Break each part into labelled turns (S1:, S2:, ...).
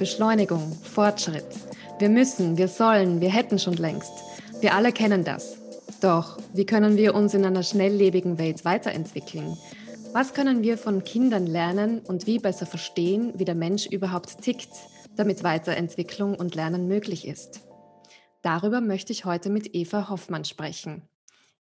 S1: Beschleunigung, Fortschritt. Wir müssen, wir sollen, wir hätten schon längst. Wir alle kennen das. Doch, wie können wir uns in einer schnelllebigen Welt weiterentwickeln? Was können wir von Kindern lernen und wie besser verstehen, wie der Mensch überhaupt tickt, damit Weiterentwicklung und Lernen möglich ist? Darüber möchte ich heute mit Eva Hoffmann sprechen.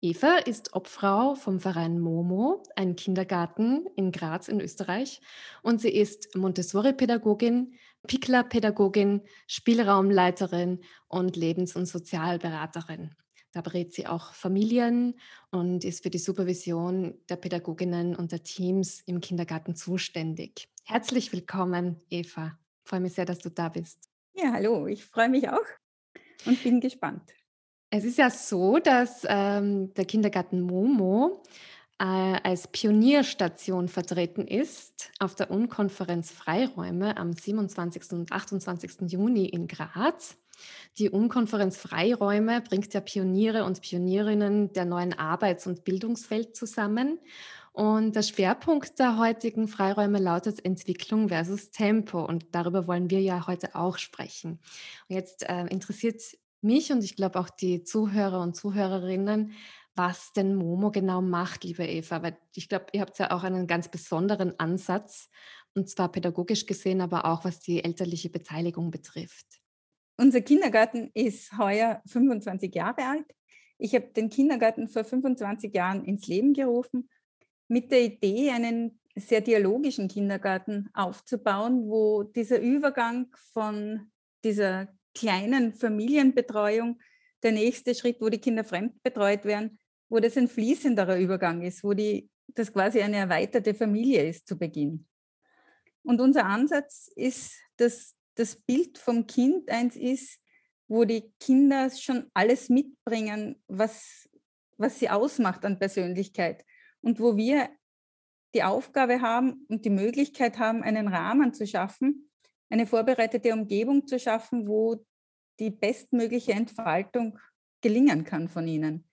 S1: Eva ist Obfrau vom Verein Momo, ein Kindergarten in Graz in Österreich. Und sie ist Montessori-Pädagogin, Pikler-Pädagogin, Spielraumleiterin und Lebens- und Sozialberaterin. Da berät sie auch Familien und ist für die Supervision der Pädagoginnen und der Teams im Kindergarten zuständig. Herzlich willkommen, Eva. Ich freue mich sehr, dass du da bist.
S2: Ja, hallo, ich freue mich auch und bin gespannt.
S1: Es ist ja so, dass ähm, der Kindergarten Momo äh, als Pionierstation vertreten ist auf der Unkonferenz Freiräume am 27. und 28. Juni in Graz. Die Unkonferenz Freiräume bringt ja Pioniere und Pionierinnen der neuen Arbeits- und Bildungswelt zusammen. Und der Schwerpunkt der heutigen Freiräume lautet Entwicklung versus Tempo. Und darüber wollen wir ja heute auch sprechen. Und jetzt äh, interessiert mich und ich glaube auch die Zuhörer und Zuhörerinnen, was denn Momo genau macht, liebe Eva. Weil ich glaube, ihr habt ja auch einen ganz besonderen Ansatz, und zwar pädagogisch gesehen, aber auch was die elterliche Beteiligung betrifft.
S2: Unser Kindergarten ist heuer 25 Jahre alt. Ich habe den Kindergarten vor 25 Jahren ins Leben gerufen, mit der Idee, einen sehr dialogischen Kindergarten aufzubauen, wo dieser Übergang von dieser kleinen Familienbetreuung der nächste Schritt, wo die Kinder fremdbetreut werden, wo das ein fließenderer Übergang ist, wo die, das quasi eine erweiterte Familie ist zu Beginn. Und unser Ansatz ist, dass das Bild vom Kind eins ist, wo die Kinder schon alles mitbringen, was, was sie ausmacht an Persönlichkeit. Und wo wir die Aufgabe haben und die Möglichkeit haben, einen Rahmen zu schaffen, eine vorbereitete Umgebung zu schaffen, wo die bestmögliche Entfaltung gelingen kann von ihnen.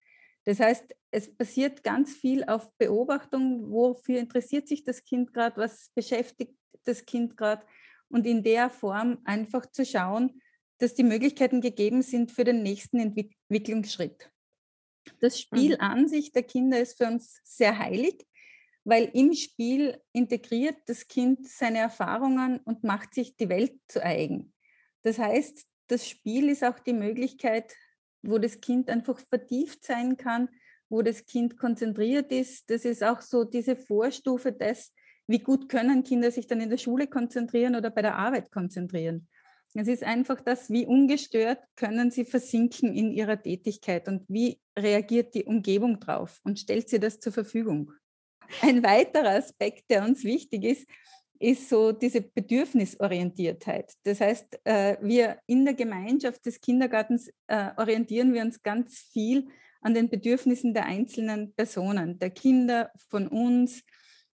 S2: Das heißt, es passiert ganz viel auf Beobachtung, wofür interessiert sich das Kind gerade, was beschäftigt das Kind gerade und in der Form einfach zu schauen, dass die Möglichkeiten gegeben sind für den nächsten Entwicklungsschritt. Das Spiel mhm. an sich der Kinder ist für uns sehr heilig weil im Spiel integriert das Kind seine Erfahrungen und macht sich die Welt zu eigen. Das heißt, das Spiel ist auch die Möglichkeit, wo das Kind einfach vertieft sein kann, wo das Kind konzentriert ist. Das ist auch so diese Vorstufe des, wie gut können Kinder sich dann in der Schule konzentrieren oder bei der Arbeit konzentrieren. Es ist einfach das, wie ungestört können sie versinken in ihrer Tätigkeit und wie reagiert die Umgebung drauf und stellt sie das zur Verfügung. Ein weiterer Aspekt, der uns wichtig ist, ist so diese Bedürfnisorientiertheit. Das heißt, äh, wir in der Gemeinschaft des Kindergartens äh, orientieren wir uns ganz viel an den Bedürfnissen der einzelnen Personen, der Kinder, von uns.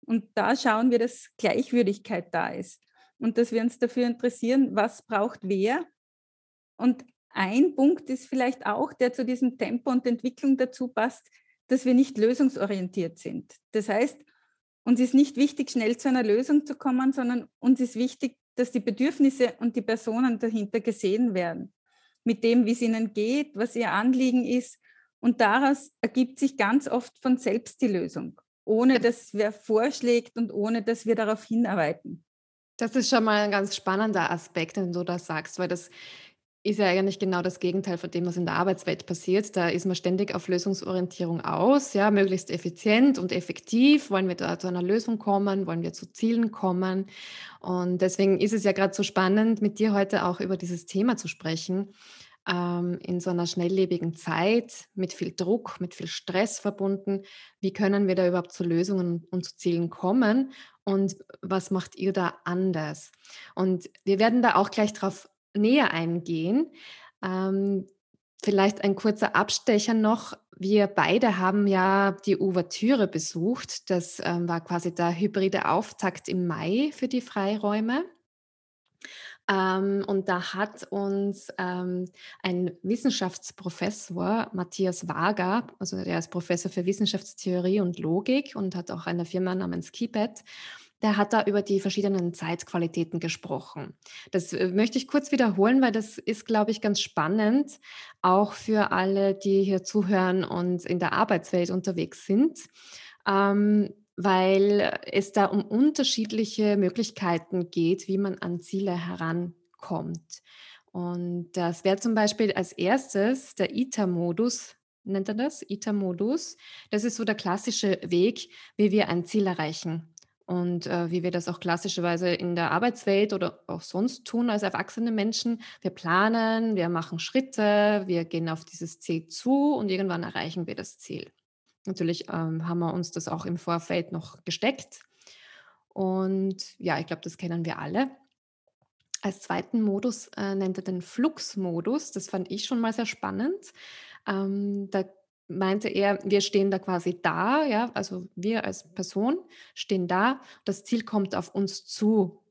S2: Und da schauen wir, dass Gleichwürdigkeit da ist und dass wir uns dafür interessieren, was braucht wer. Und ein Punkt ist vielleicht auch, der zu diesem Tempo und Entwicklung dazu passt, dass wir nicht lösungsorientiert sind. Das heißt, uns ist nicht wichtig, schnell zu einer Lösung zu kommen, sondern uns ist wichtig, dass die Bedürfnisse und die Personen dahinter gesehen werden. Mit dem, wie es ihnen geht, was ihr Anliegen ist. Und daraus ergibt sich ganz oft von selbst die Lösung, ohne dass wer vorschlägt und ohne dass wir darauf hinarbeiten.
S1: Das ist schon mal ein ganz spannender Aspekt, den du da sagst, weil das ist ja eigentlich genau das Gegenteil von dem, was in der Arbeitswelt passiert. Da ist man ständig auf Lösungsorientierung aus, ja, möglichst effizient und effektiv. Wollen wir da zu einer Lösung kommen? Wollen wir zu Zielen kommen? Und deswegen ist es ja gerade so spannend, mit dir heute auch über dieses Thema zu sprechen. Ähm, in so einer schnelllebigen Zeit mit viel Druck, mit viel Stress verbunden. Wie können wir da überhaupt zu Lösungen und zu Zielen kommen? Und was macht ihr da anders? Und wir werden da auch gleich drauf näher eingehen. Ähm, vielleicht ein kurzer Abstecher noch. Wir beide haben ja die Ouvertüre besucht. Das ähm, war quasi der hybride Auftakt im Mai für die Freiräume. Ähm, und da hat uns ähm, ein Wissenschaftsprofessor, Matthias Wager, also der ist Professor für Wissenschaftstheorie und Logik und hat auch eine Firma namens Kibet, der hat da über die verschiedenen Zeitqualitäten gesprochen. Das äh, möchte ich kurz wiederholen, weil das ist, glaube ich, ganz spannend, auch für alle, die hier zuhören und in der Arbeitswelt unterwegs sind, ähm, weil es da um unterschiedliche Möglichkeiten geht, wie man an Ziele herankommt. Und das wäre zum Beispiel als erstes der ITER-Modus, nennt er das? ITER-Modus. Das ist so der klassische Weg, wie wir ein Ziel erreichen und äh, wie wir das auch klassischerweise in der Arbeitswelt oder auch sonst tun als erwachsene Menschen. Wir planen, wir machen Schritte, wir gehen auf dieses Ziel zu und irgendwann erreichen wir das Ziel. Natürlich ähm, haben wir uns das auch im Vorfeld noch gesteckt. Und ja, ich glaube, das kennen wir alle. Als zweiten Modus äh, nennt er den Flux-Modus. Das fand ich schon mal sehr spannend. Ähm, da meinte er, wir stehen da quasi da, ja, also wir als Person stehen da, das Ziel kommt auf uns zu,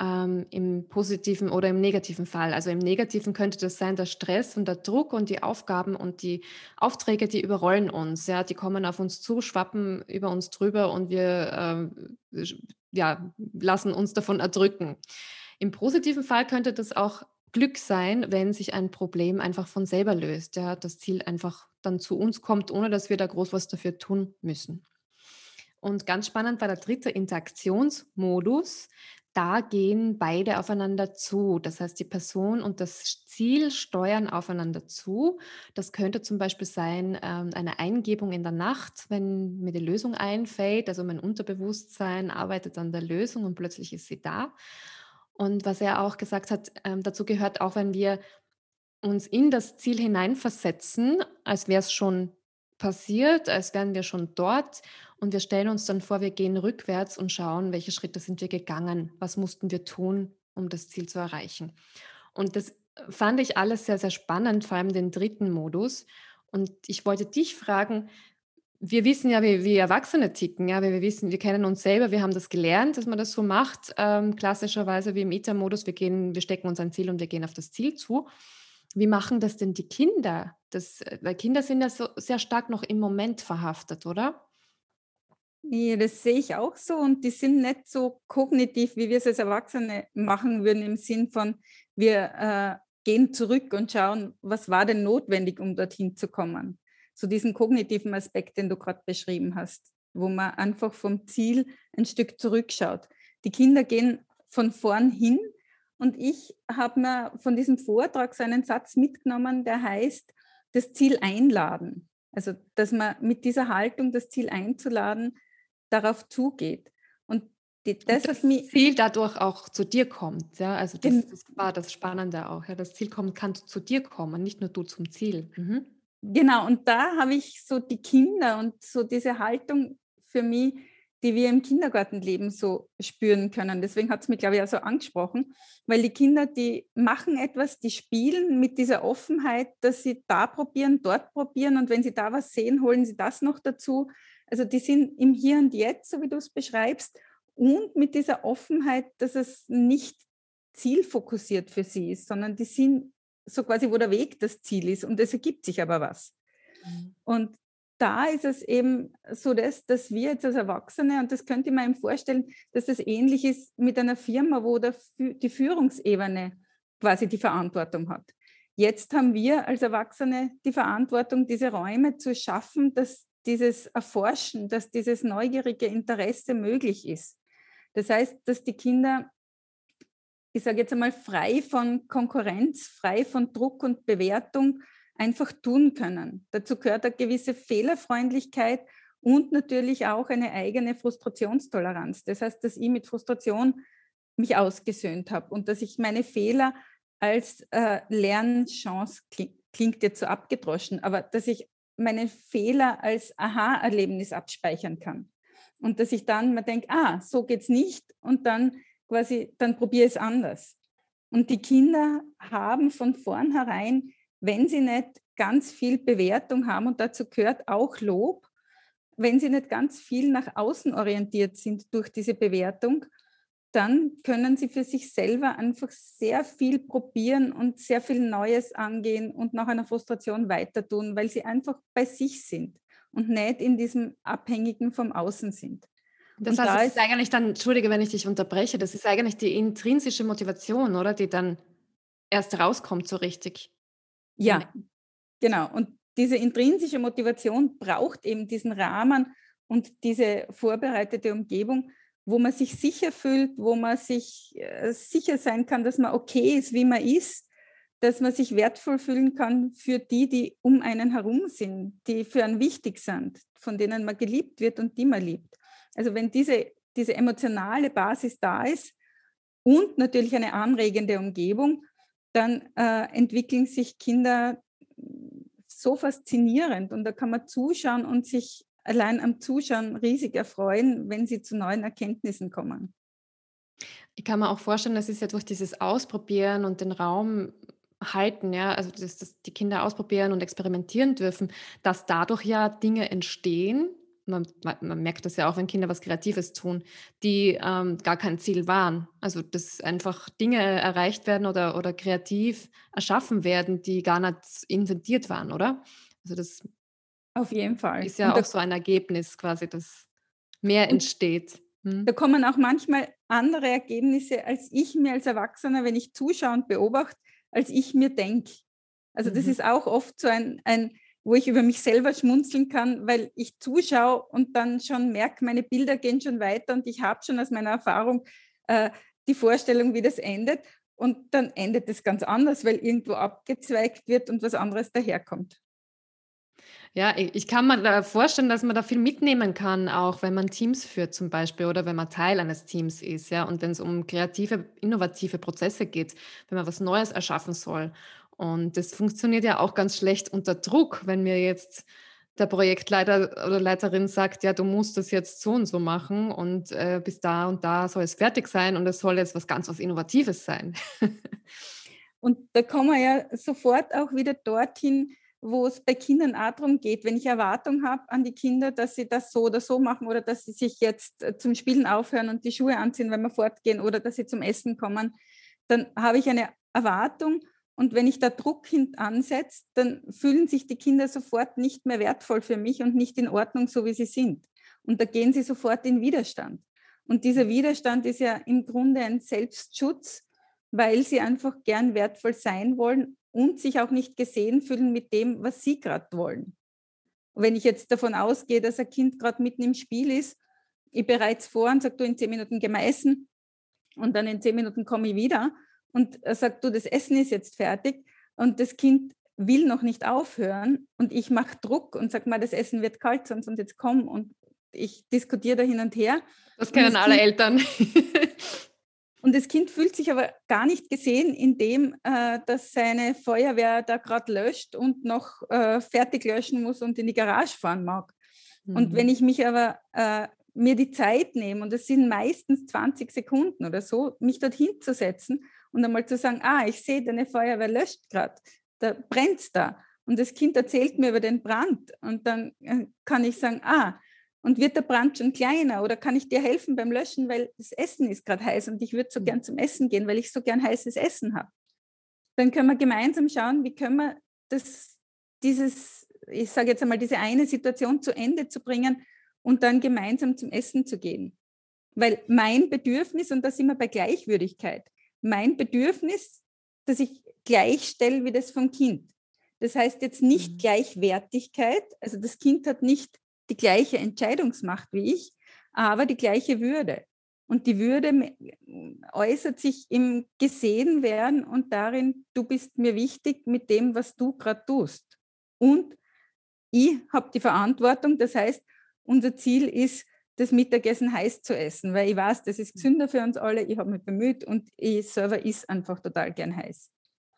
S1: ähm, im positiven oder im negativen Fall. Also im negativen könnte das sein, der Stress und der Druck und die Aufgaben und die Aufträge, die überrollen uns, ja, die kommen auf uns zu, schwappen über uns drüber und wir ähm, ja, lassen uns davon erdrücken. Im positiven Fall könnte das auch Glück sein, wenn sich ein Problem einfach von selber löst, ja, das Ziel einfach dann zu uns kommt, ohne dass wir da groß was dafür tun müssen. Und ganz spannend war der dritte Interaktionsmodus. Da gehen beide aufeinander zu. Das heißt, die Person und das Ziel steuern aufeinander zu. Das könnte zum Beispiel sein ähm, eine Eingebung in der Nacht, wenn mir die Lösung einfällt. Also mein Unterbewusstsein arbeitet an der Lösung und plötzlich ist sie da. Und was er auch gesagt hat, ähm, dazu gehört auch, wenn wir uns in das Ziel hineinversetzen, als wäre es schon passiert, als wären wir schon dort und wir stellen uns dann vor, wir gehen rückwärts und schauen, welche Schritte sind wir gegangen, was mussten wir tun, um das Ziel zu erreichen. Und das fand ich alles sehr, sehr spannend, vor allem den dritten Modus. Und ich wollte dich fragen, wir wissen ja, wie, wie Erwachsene ticken, ja, wir wissen, wir kennen uns selber, wir haben das gelernt, dass man das so macht, ähm, klassischerweise wie im ITER-Modus, wir gehen, wir stecken uns ein Ziel und wir gehen auf das Ziel zu. Wie machen das denn die Kinder? Das, äh, weil Kinder sind ja so sehr stark noch im Moment verhaftet, oder?
S2: Ja, das sehe ich auch so und die sind nicht so kognitiv, wie wir es als Erwachsene machen würden, im Sinn von, wir äh, gehen zurück und schauen, was war denn notwendig, um dorthin zu kommen so diesen kognitiven Aspekt, den du gerade beschrieben hast, wo man einfach vom Ziel ein Stück zurückschaut. Die Kinder gehen von vorn hin und ich habe mir von diesem Vortrag so einen Satz mitgenommen, der heißt, das Ziel einladen. Also, dass man mit dieser Haltung, das Ziel einzuladen, darauf zugeht. Und
S1: die, das, das Ziel dadurch auch zu dir kommt. Ja? Also das, das, war das Spannende auch. Ja? Das Ziel kommt, kann zu dir kommen, nicht nur du zum Ziel. Mhm.
S2: Genau, und da habe ich so die Kinder und so diese Haltung für mich, die wir im Kindergartenleben so spüren können. Deswegen hat es mich, glaube ich, auch so angesprochen, weil die Kinder, die machen etwas, die spielen mit dieser Offenheit, dass sie da probieren, dort probieren und wenn sie da was sehen, holen sie das noch dazu. Also die sind im Hier und Jetzt, so wie du es beschreibst, und mit dieser Offenheit, dass es nicht zielfokussiert für sie ist, sondern die sind so quasi, wo der Weg das Ziel ist und es ergibt sich aber was. Mhm. Und da ist es eben so, dass, dass wir jetzt als Erwachsene, und das könnte man ihm vorstellen, dass das ähnlich ist mit einer Firma, wo der, die Führungsebene quasi die Verantwortung hat. Jetzt haben wir als Erwachsene die Verantwortung, diese Räume zu schaffen, dass dieses Erforschen, dass dieses neugierige Interesse möglich ist. Das heißt, dass die Kinder ich sage jetzt einmal, frei von Konkurrenz, frei von Druck und Bewertung einfach tun können. Dazu gehört eine gewisse Fehlerfreundlichkeit und natürlich auch eine eigene Frustrationstoleranz. Das heißt, dass ich mit Frustration mich ausgesöhnt habe und dass ich meine Fehler als äh, Lernchance klingt, klingt jetzt so abgedroschen, aber dass ich meine Fehler als Aha-Erlebnis abspeichern kann. Und dass ich dann mal denke, ah, so geht es nicht. Und dann quasi, dann probiere es anders. Und die Kinder haben von vornherein, wenn sie nicht ganz viel Bewertung haben, und dazu gehört auch Lob, wenn sie nicht ganz viel nach außen orientiert sind durch diese Bewertung, dann können sie für sich selber einfach sehr viel probieren und sehr viel Neues angehen und nach einer Frustration weiter tun, weil sie einfach bei sich sind und nicht in diesem Abhängigen vom Außen sind.
S1: Das heißt, da ist, ist eigentlich dann, entschuldige, wenn ich dich unterbreche, das ist eigentlich die intrinsische Motivation, oder? Die dann erst rauskommt so richtig.
S2: Ja, genau. Und diese intrinsische Motivation braucht eben diesen Rahmen und diese vorbereitete Umgebung, wo man sich sicher fühlt, wo man sich äh, sicher sein kann, dass man okay ist, wie man ist, dass man sich wertvoll fühlen kann für die, die um einen herum sind, die für einen wichtig sind, von denen man geliebt wird und die man liebt. Also wenn diese, diese emotionale Basis da ist und natürlich eine anregende Umgebung, dann äh, entwickeln sich Kinder so faszinierend und da kann man zuschauen und sich allein am Zuschauen riesig erfreuen, wenn sie zu neuen Erkenntnissen kommen.
S1: Ich kann mir auch vorstellen, das ist ja durch dieses Ausprobieren und den Raum halten, ja, also dass, dass die Kinder ausprobieren und experimentieren dürfen, dass dadurch ja Dinge entstehen, man, man, merkt das ja auch, wenn Kinder was Kreatives tun, die ähm, gar kein Ziel waren. Also dass einfach Dinge erreicht werden oder, oder kreativ erschaffen werden, die gar nicht intendiert waren, oder? Also das
S2: auf jeden Fall.
S1: ist ja und auch so ein Ergebnis quasi, dass mehr entsteht.
S2: Hm? Da kommen auch manchmal andere Ergebnisse, als ich mir als Erwachsener, wenn ich zuschaue und beobachte, als ich mir denke. Also das mhm. ist auch oft so ein, ein wo ich über mich selber schmunzeln kann, weil ich zuschaue und dann schon merke, meine Bilder gehen schon weiter und ich habe schon aus meiner Erfahrung äh, die Vorstellung, wie das endet. Und dann endet es ganz anders, weil irgendwo abgezweigt wird und was anderes daherkommt.
S1: Ja, ich kann mir vorstellen, dass man da viel mitnehmen kann, auch wenn man Teams führt zum Beispiel oder wenn man Teil eines Teams ist, ja, und wenn es um kreative, innovative Prozesse geht, wenn man was Neues erschaffen soll. Und das funktioniert ja auch ganz schlecht unter Druck, wenn mir jetzt der Projektleiter oder Leiterin sagt, ja, du musst das jetzt so und so machen und äh, bis da und da soll es fertig sein und es soll jetzt was ganz was Innovatives sein.
S2: und da kommen wir ja sofort auch wieder dorthin, wo es bei Kindern auch darum geht, wenn ich Erwartung habe an die Kinder, dass sie das so oder so machen oder dass sie sich jetzt äh, zum Spielen aufhören und die Schuhe anziehen, wenn wir fortgehen oder dass sie zum Essen kommen, dann habe ich eine Erwartung und wenn ich da Druck ansetze, dann fühlen sich die Kinder sofort nicht mehr wertvoll für mich und nicht in Ordnung, so wie sie sind. Und da gehen sie sofort in Widerstand. Und dieser Widerstand ist ja im Grunde ein Selbstschutz, weil sie einfach gern wertvoll sein wollen und sich auch nicht gesehen fühlen mit dem, was sie gerade wollen. Wenn ich jetzt davon ausgehe, dass ein Kind gerade mitten im Spiel ist, ich bereite es vor und sage, du in zehn Minuten essen und dann in zehn Minuten komme ich wieder, und sagt, du, das Essen ist jetzt fertig und das Kind will noch nicht aufhören und ich mache Druck und sage mal, das Essen wird kalt, sonst und jetzt komm und ich diskutiere da hin und her.
S1: Das kennen
S2: das
S1: alle kind, Eltern.
S2: und das Kind fühlt sich aber gar nicht gesehen, indem äh, dass seine Feuerwehr da gerade löscht und noch äh, fertig löschen muss und in die Garage fahren mag. Mhm. Und wenn ich mich aber äh, mir die Zeit nehme, und das sind meistens 20 Sekunden oder so, mich dorthin zu setzen und einmal zu sagen, ah, ich sehe, deine Feuerwehr löscht gerade, da brennt es da. Und das Kind erzählt mir über den Brand und dann äh, kann ich sagen, ah, und wird der Brand schon kleiner oder kann ich dir helfen beim Löschen, weil das Essen ist gerade heiß und ich würde so gern zum Essen gehen, weil ich so gern heißes Essen habe. Dann können wir gemeinsam schauen, wie können wir das, dieses, ich sage jetzt einmal, diese eine Situation zu Ende zu bringen und dann gemeinsam zum Essen zu gehen. Weil mein Bedürfnis, und da sind wir bei Gleichwürdigkeit, mein Bedürfnis, dass ich gleichstelle wie das vom Kind. Das heißt jetzt nicht mhm. Gleichwertigkeit, also das Kind hat nicht die gleiche Entscheidungsmacht wie ich, aber die gleiche Würde. Und die Würde äußert sich im Gesehenwerden und darin, du bist mir wichtig mit dem, was du gerade tust. Und ich habe die Verantwortung, das heißt, unser Ziel ist, das Mittagessen heiß zu essen, weil ich weiß, das ist gesünder für uns alle. Ich habe mich bemüht und ich selber ist einfach total gern heiß.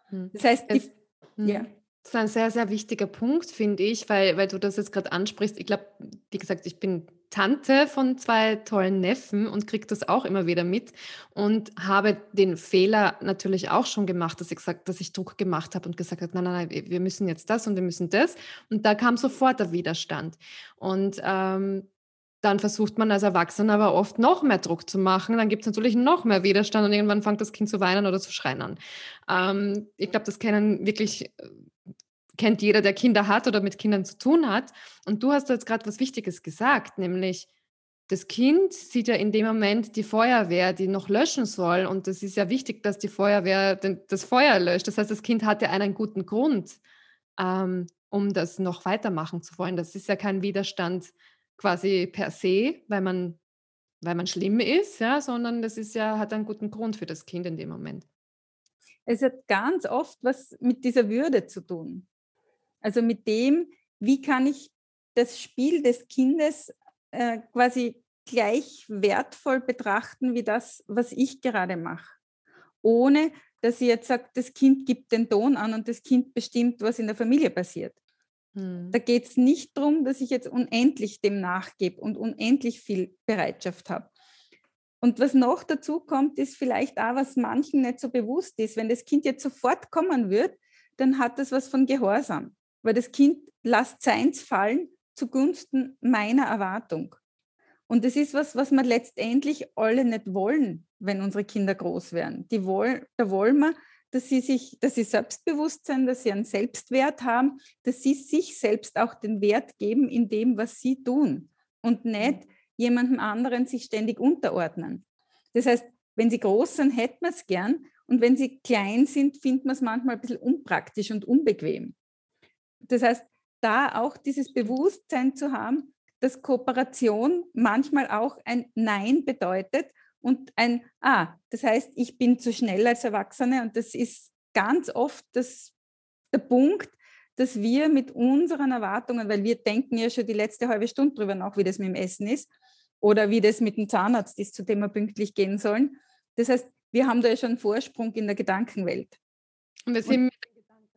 S1: Hm. Das heißt, es, die, hm. ja. Das ist ein sehr, sehr wichtiger Punkt, finde ich, weil, weil du das jetzt gerade ansprichst. Ich glaube, wie gesagt, ich bin Tante von zwei tollen Neffen und kriege das auch immer wieder mit und habe den Fehler natürlich auch schon gemacht, dass ich gesagt, dass ich Druck gemacht habe und gesagt habe, nein, nein, nein, wir müssen jetzt das und wir müssen das. Und da kam sofort der Widerstand. Und ähm, dann versucht man als Erwachsener aber oft noch mehr Druck zu machen. Dann gibt es natürlich noch mehr Widerstand und irgendwann fängt das Kind zu weinen oder zu schreien an. Ähm, ich glaube, das kennen wirklich, kennt jeder, der Kinder hat oder mit Kindern zu tun hat. Und du hast jetzt gerade was Wichtiges gesagt, nämlich das Kind sieht ja in dem Moment die Feuerwehr, die noch löschen soll. Und das ist ja wichtig, dass die Feuerwehr das Feuer löscht. Das heißt, das Kind hatte einen guten Grund, ähm, um das noch weitermachen zu wollen. Das ist ja kein Widerstand quasi per se, weil man, weil man schlimm ist, ja, sondern das ist ja, hat einen guten Grund für das Kind in dem Moment.
S2: Es hat ganz oft was mit dieser Würde zu tun. Also mit dem, wie kann ich das Spiel des Kindes äh, quasi gleich wertvoll betrachten wie das, was ich gerade mache. Ohne dass ich jetzt sage, das Kind gibt den Ton an und das Kind bestimmt, was in der Familie passiert. Hm. Da geht es nicht darum, dass ich jetzt unendlich dem nachgebe und unendlich viel Bereitschaft habe. Und was noch dazu kommt, ist vielleicht auch, was manchen nicht so bewusst ist. Wenn das Kind jetzt sofort kommen wird, dann hat das was von Gehorsam, weil das Kind lässt seins fallen zugunsten meiner Erwartung. Und das ist was, was wir letztendlich alle nicht wollen, wenn unsere Kinder groß werden. Die wollen, da wollen wir, dass sie sich, dass sie selbstbewusst sind, dass sie einen Selbstwert haben, dass sie sich selbst auch den Wert geben in dem, was sie tun und nicht jemandem anderen sich ständig unterordnen. Das heißt, wenn sie groß sind, hätten wir es gern und wenn sie klein sind, findet man es manchmal ein bisschen unpraktisch und unbequem. Das heißt, da auch dieses Bewusstsein zu haben, dass Kooperation manchmal auch ein Nein bedeutet und ein Ah. Das heißt, ich bin zu schnell als Erwachsene und das ist ganz oft das, der Punkt, dass wir mit unseren Erwartungen, weil wir denken ja schon die letzte halbe Stunde drüber nach, wie das mit dem Essen ist oder wie das mit dem Zahnarzt ist, zu dem wir pünktlich gehen sollen. Das heißt, wir haben da ja schon einen Vorsprung in der Gedankenwelt.
S1: Und wir sind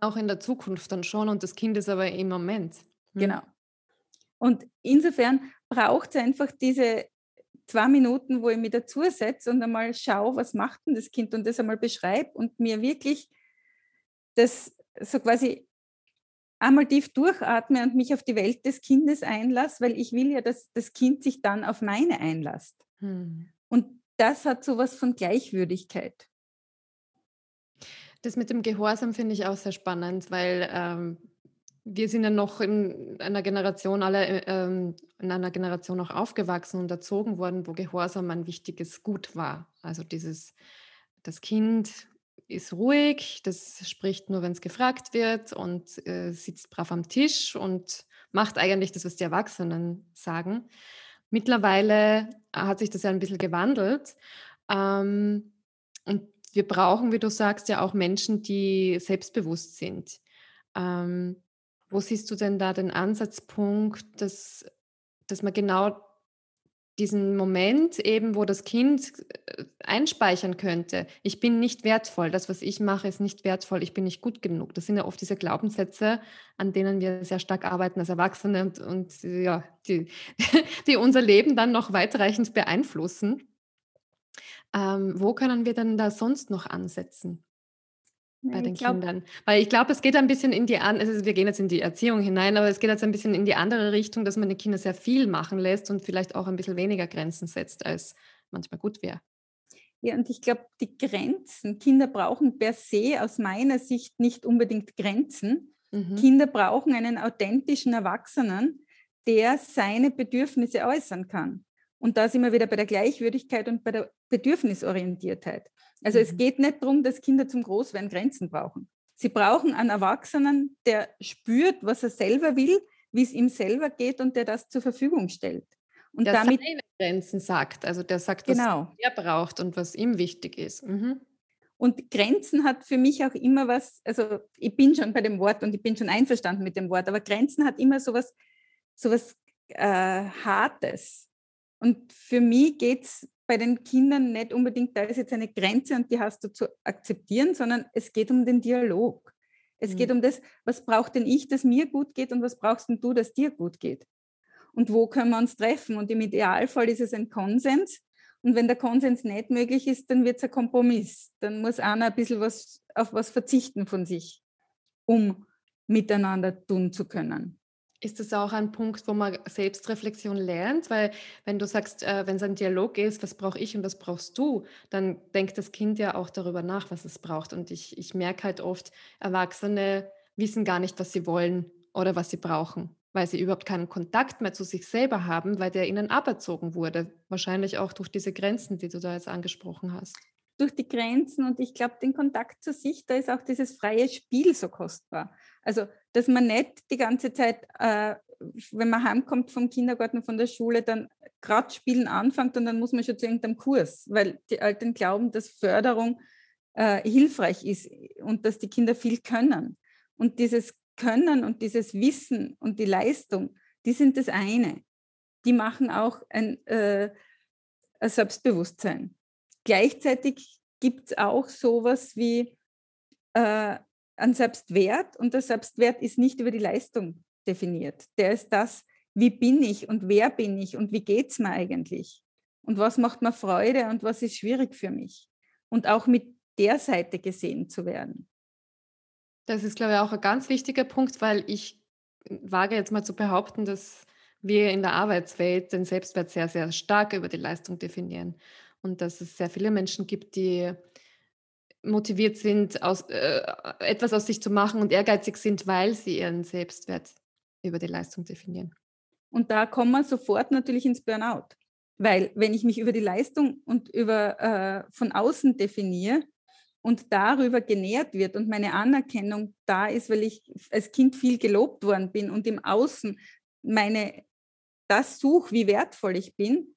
S1: auch in der Zukunft dann schon und das Kind ist aber im Moment.
S2: Hm. Genau. Und insofern braucht es einfach diese zwei Minuten, wo ich mich dazu setze und einmal schaue, was macht denn das Kind und das einmal beschreibe und mir wirklich das so quasi einmal tief durchatme und mich auf die Welt des Kindes einlasse, weil ich will ja, dass das Kind sich dann auf meine einlässt. Hm. Und das hat so was von Gleichwürdigkeit.
S1: Das mit dem Gehorsam finde ich auch sehr spannend, weil ähm, wir sind ja noch in einer Generation, alle äh, ähm, in einer Generation auch aufgewachsen und erzogen worden, wo Gehorsam ein wichtiges Gut war. Also dieses, das Kind ist ruhig, das spricht nur, wenn es gefragt wird und äh, sitzt brav am Tisch und macht eigentlich das, was die Erwachsenen sagen. Mittlerweile hat sich das ja ein bisschen gewandelt. Ähm, und wir brauchen, wie du sagst, ja auch Menschen, die selbstbewusst sind. Ähm, wo siehst du denn da den Ansatzpunkt, dass, dass man genau diesen Moment eben, wo das Kind äh, einspeichern könnte, ich bin nicht wertvoll, das, was ich mache, ist nicht wertvoll, ich bin nicht gut genug. Das sind ja oft diese Glaubenssätze, an denen wir sehr stark arbeiten als Erwachsene und, und ja, die, die unser Leben dann noch weitreichend beeinflussen. Ähm, wo können wir denn da sonst noch ansetzen? bei den glaub, Kindern. Weil ich glaube, es geht ein bisschen in die andere, also wir gehen jetzt in die Erziehung hinein, aber es geht jetzt ein bisschen in die andere Richtung, dass man die Kinder sehr viel machen lässt und vielleicht auch ein bisschen weniger Grenzen setzt, als manchmal gut wäre.
S2: Ja, und ich glaube, die Grenzen, Kinder brauchen per se aus meiner Sicht nicht unbedingt Grenzen. Mhm. Kinder brauchen einen authentischen Erwachsenen, der seine Bedürfnisse äußern kann. Und da sind wir wieder bei der Gleichwürdigkeit und bei der Bedürfnisorientiertheit. Also mhm. es geht nicht darum, dass Kinder zum Großwerden Grenzen brauchen. Sie brauchen einen Erwachsenen, der spürt, was er selber will, wie es ihm selber geht und der das zur Verfügung stellt.
S1: Und der damit seine Grenzen sagt, also der sagt, was genau. er braucht und was ihm wichtig ist. Mhm.
S2: Und Grenzen hat für mich auch immer was, also ich bin schon bei dem Wort und ich bin schon einverstanden mit dem Wort, aber Grenzen hat immer so was, so was äh, Hartes. Und für mich geht es bei den Kindern nicht unbedingt, da ist jetzt eine Grenze und die hast du zu akzeptieren, sondern es geht um den Dialog. Es mhm. geht um das, was braucht denn ich, dass mir gut geht und was brauchst denn du, dass dir gut geht? Und wo können wir uns treffen? Und im Idealfall ist es ein Konsens. Und wenn der Konsens nicht möglich ist, dann wird es ein Kompromiss. Dann muss einer ein bisschen was, auf was verzichten von sich, um miteinander tun zu können.
S1: Ist das auch ein Punkt, wo man Selbstreflexion lernt? Weil wenn du sagst, äh, wenn es ein Dialog ist, was brauche ich und was brauchst du, dann denkt das Kind ja auch darüber nach, was es braucht. Und ich, ich merke halt oft, Erwachsene wissen gar nicht, was sie wollen oder was sie brauchen. weil sie überhaupt keinen Kontakt mehr zu sich selber haben, weil der ihnen aberzogen wurde. Wahrscheinlich auch durch diese Grenzen, die du da jetzt angesprochen hast.
S2: Durch die Grenzen und ich glaube, den Kontakt zu sich, da ist auch dieses freie Spiel so kostbar. Also, dass man nicht die ganze Zeit, äh, wenn man heimkommt vom Kindergarten, von der Schule, dann gerade spielen anfängt und dann muss man schon zu irgendeinem Kurs, weil die Eltern glauben, dass Förderung äh, hilfreich ist und dass die Kinder viel können. Und dieses Können und dieses Wissen und die Leistung, die sind das eine. Die machen auch ein, äh, ein Selbstbewusstsein. Gleichzeitig gibt es auch sowas wie äh, einen Selbstwert und der Selbstwert ist nicht über die Leistung definiert. Der ist das, wie bin ich und wer bin ich und wie geht es mir eigentlich und was macht mir Freude und was ist schwierig für mich. Und auch mit der Seite gesehen zu werden.
S1: Das ist, glaube ich, auch ein ganz wichtiger Punkt, weil ich wage jetzt mal zu behaupten, dass wir in der Arbeitswelt den Selbstwert sehr, sehr stark über die Leistung definieren und dass es sehr viele Menschen gibt, die motiviert sind, aus, äh, etwas aus sich zu machen und ehrgeizig sind, weil sie ihren Selbstwert über die Leistung definieren.
S2: Und da kommen wir sofort natürlich ins Burnout. Weil wenn ich mich über die Leistung und über äh, von außen definiere, und darüber genährt wird und meine Anerkennung da ist, weil ich als Kind viel gelobt worden bin und im Außen meine das suche, wie wertvoll ich bin,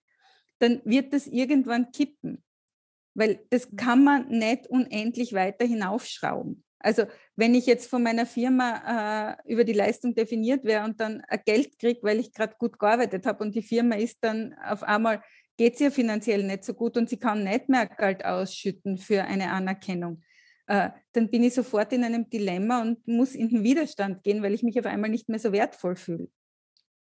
S2: dann wird das irgendwann kippen. Weil das mhm. kann man nicht unendlich weiter hinaufschrauben. Also wenn ich jetzt von meiner Firma äh, über die Leistung definiert wäre und dann Geld kriege, weil ich gerade gut gearbeitet habe und die Firma ist dann auf einmal geht es ihr finanziell nicht so gut und sie kann nicht mehr Geld ausschütten für eine Anerkennung, äh, dann bin ich sofort in einem Dilemma und muss in den Widerstand gehen, weil ich mich auf einmal nicht mehr so wertvoll fühle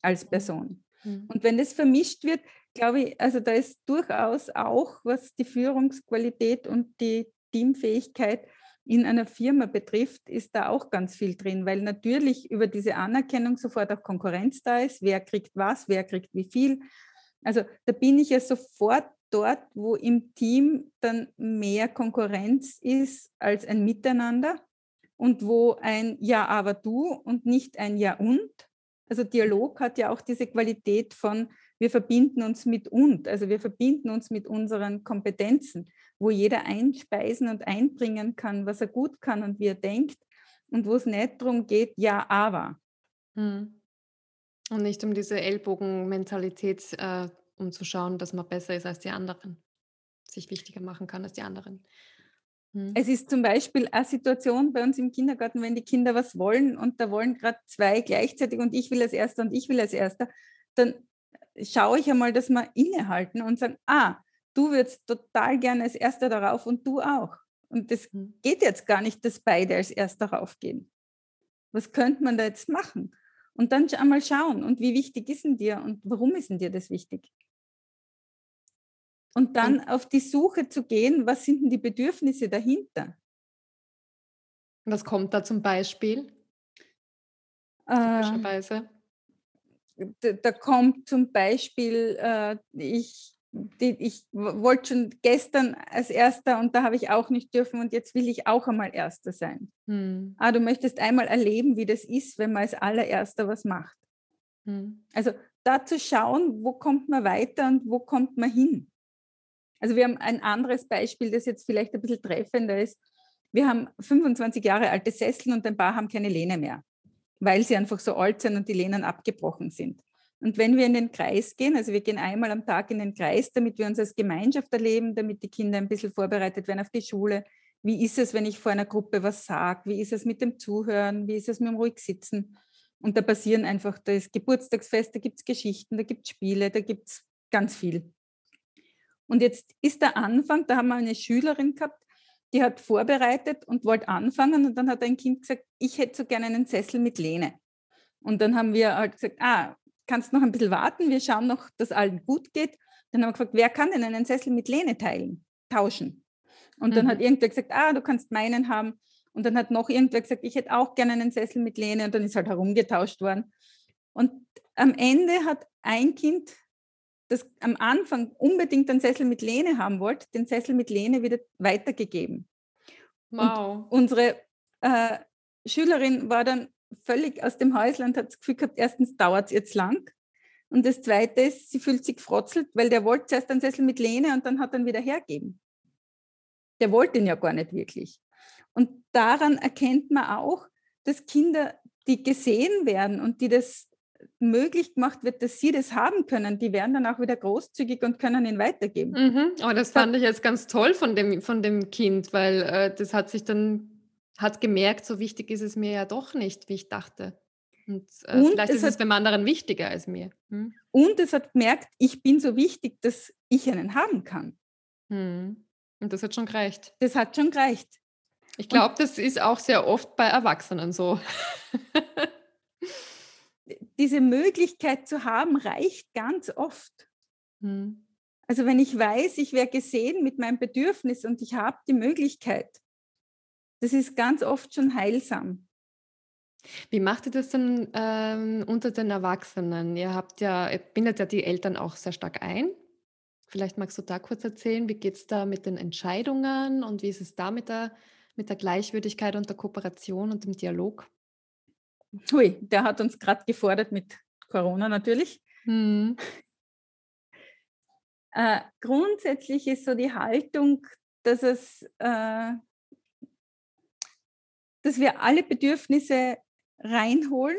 S2: als mhm. Person. Mhm. Und wenn das vermischt wird, glaube ich, also da ist durchaus auch, was die Führungsqualität und die Teamfähigkeit in einer Firma betrifft, ist da auch ganz viel drin, weil natürlich über diese Anerkennung sofort auch Konkurrenz da ist. Wer kriegt was, wer kriegt wie viel. Also da bin ich ja sofort dort, wo im Team dann mehr Konkurrenz ist als ein Miteinander und wo ein Ja, aber du und nicht ein Ja und. Also Dialog hat ja auch diese Qualität von, wir verbinden uns mit und, also wir verbinden uns mit unseren Kompetenzen, wo jeder einspeisen und einbringen kann, was er gut kann und wie er denkt und wo es nicht darum geht, ja, aber.
S1: Hm. Und nicht um diese Ellbogenmentalität, äh, um zu schauen, dass man besser ist als die anderen, sich wichtiger machen kann als die anderen.
S2: Hm. Es ist zum Beispiel eine Situation bei uns im Kindergarten, wenn die Kinder was wollen und da wollen gerade zwei gleichzeitig und ich will als Erster und ich will als Erster, dann schaue ich einmal, dass wir innehalten und sagen, ah, du würdest total gerne als Erster darauf und du auch. Und das hm. geht jetzt gar nicht, dass beide als Erster raufgehen. Was könnte man da jetzt machen? Und dann einmal schauen, und wie wichtig ist denn dir und warum ist denn dir das wichtig? Und dann und, auf die Suche zu gehen, was sind denn die Bedürfnisse dahinter?
S1: Was kommt da zum Beispiel? Typischerweise.
S2: Äh, da, da, kommt zum Beispiel, äh, ich die, ich wollte schon gestern als Erster und da habe ich auch nicht dürfen und jetzt will ich auch einmal Erster sein. Hm. Ah, du möchtest einmal erleben, wie das ist, wenn man als allererster was macht. Hm. Also da zu schauen, wo kommt man weiter und wo kommt man hin. Also wir haben ein anderes Beispiel, das jetzt vielleicht ein bisschen treffender ist. Wir haben 25 Jahre alte Sessel und ein paar haben keine Lehne mehr, weil sie einfach so alt sind und die Lehnen abgebrochen sind. Und wenn wir in den Kreis gehen, also wir gehen einmal am Tag in den Kreis, damit wir uns als Gemeinschaft erleben, damit die Kinder ein bisschen vorbereitet werden auf die Schule. Wie ist es, wenn ich vor einer Gruppe was sage? Wie ist es mit dem Zuhören? Wie ist es mit dem ruhig sitzen? Und da passieren einfach, da ist Geburtstagsfest, da gibt es Geschichten, da gibt es Spiele, da gibt es ganz viel. Und jetzt ist der Anfang, da haben wir eine Schülerin gehabt, die hat vorbereitet und wollte anfangen und dann hat ein Kind gesagt, ich hätte so gerne einen Sessel mit Lehne. Und dann haben wir halt gesagt, ah, kannst noch ein bisschen warten, wir schauen noch, dass allen gut geht. Dann haben wir gefragt, wer kann denn einen Sessel mit Lehne teilen, tauschen? Und dann mhm. hat irgendwer gesagt, ah, du kannst meinen haben. Und dann hat noch irgendwer gesagt, ich hätte auch gerne einen Sessel mit Lehne. Und dann ist halt herumgetauscht worden. Und am Ende hat ein Kind, das am Anfang unbedingt einen Sessel mit Lehne haben wollte, den Sessel mit Lehne wieder weitergegeben. Wow. Und unsere äh, Schülerin war dann völlig aus dem Häusl und hat das Gefühl gehabt, erstens dauert es jetzt lang. Und das Zweite ist, sie fühlt sich gefrotzelt, weil der wollte zuerst einen Sessel mit Lehne und dann hat er wieder hergeben. Der wollte ihn ja gar nicht wirklich. Und daran erkennt man auch, dass Kinder, die gesehen werden und die das möglich gemacht wird, dass sie das haben können, die werden dann auch wieder großzügig und können ihn weitergeben.
S1: Mhm. Oh, das fand ich jetzt ganz toll von dem, von dem Kind, weil äh, das hat sich dann, hat gemerkt, so wichtig ist es mir ja doch nicht, wie ich dachte. Und, äh, und vielleicht es ist es beim anderen wichtiger als mir.
S2: Hm? Und es hat gemerkt, ich bin so wichtig, dass ich einen haben kann.
S1: Hm. Und das hat schon gereicht.
S2: Das hat schon gereicht.
S1: Ich glaube, das ist auch sehr oft bei Erwachsenen so.
S2: diese Möglichkeit zu haben, reicht ganz oft. Hm. Also wenn ich weiß, ich wäre gesehen mit meinem Bedürfnis und ich habe die Möglichkeit, das ist ganz oft schon heilsam.
S1: Wie macht ihr das denn ähm, unter den Erwachsenen? Ihr habt ja, ihr bindet ja die Eltern auch sehr stark ein. Vielleicht magst du da kurz erzählen, wie geht es da mit den Entscheidungen und wie ist es da mit der, mit der Gleichwürdigkeit und der Kooperation und dem Dialog?
S2: Hui, der hat uns gerade gefordert mit Corona natürlich. Hm. Äh, grundsätzlich ist so die Haltung, dass es, äh, dass wir alle Bedürfnisse reinholen,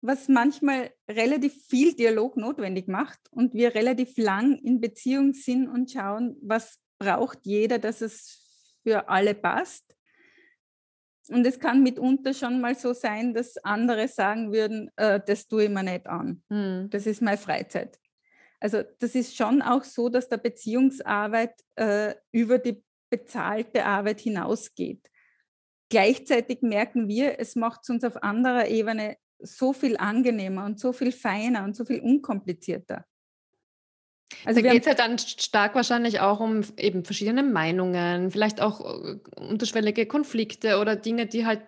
S2: was manchmal relativ viel Dialog notwendig macht und wir relativ lang in Beziehung sind und schauen, was braucht jeder, dass es für alle passt. Und es kann mitunter schon mal so sein, dass andere sagen würden, äh, das tue ich mir nicht an. Hm. Das ist meine Freizeit. Also das ist schon auch so, dass der Beziehungsarbeit äh, über die bezahlte Arbeit hinausgeht. Gleichzeitig merken wir, es macht es uns auf anderer Ebene so viel angenehmer und so viel feiner und so viel unkomplizierter.
S1: Also da geht es ja dann stark wahrscheinlich auch um eben verschiedene Meinungen, vielleicht auch äh, unterschwellige Konflikte oder Dinge, die halt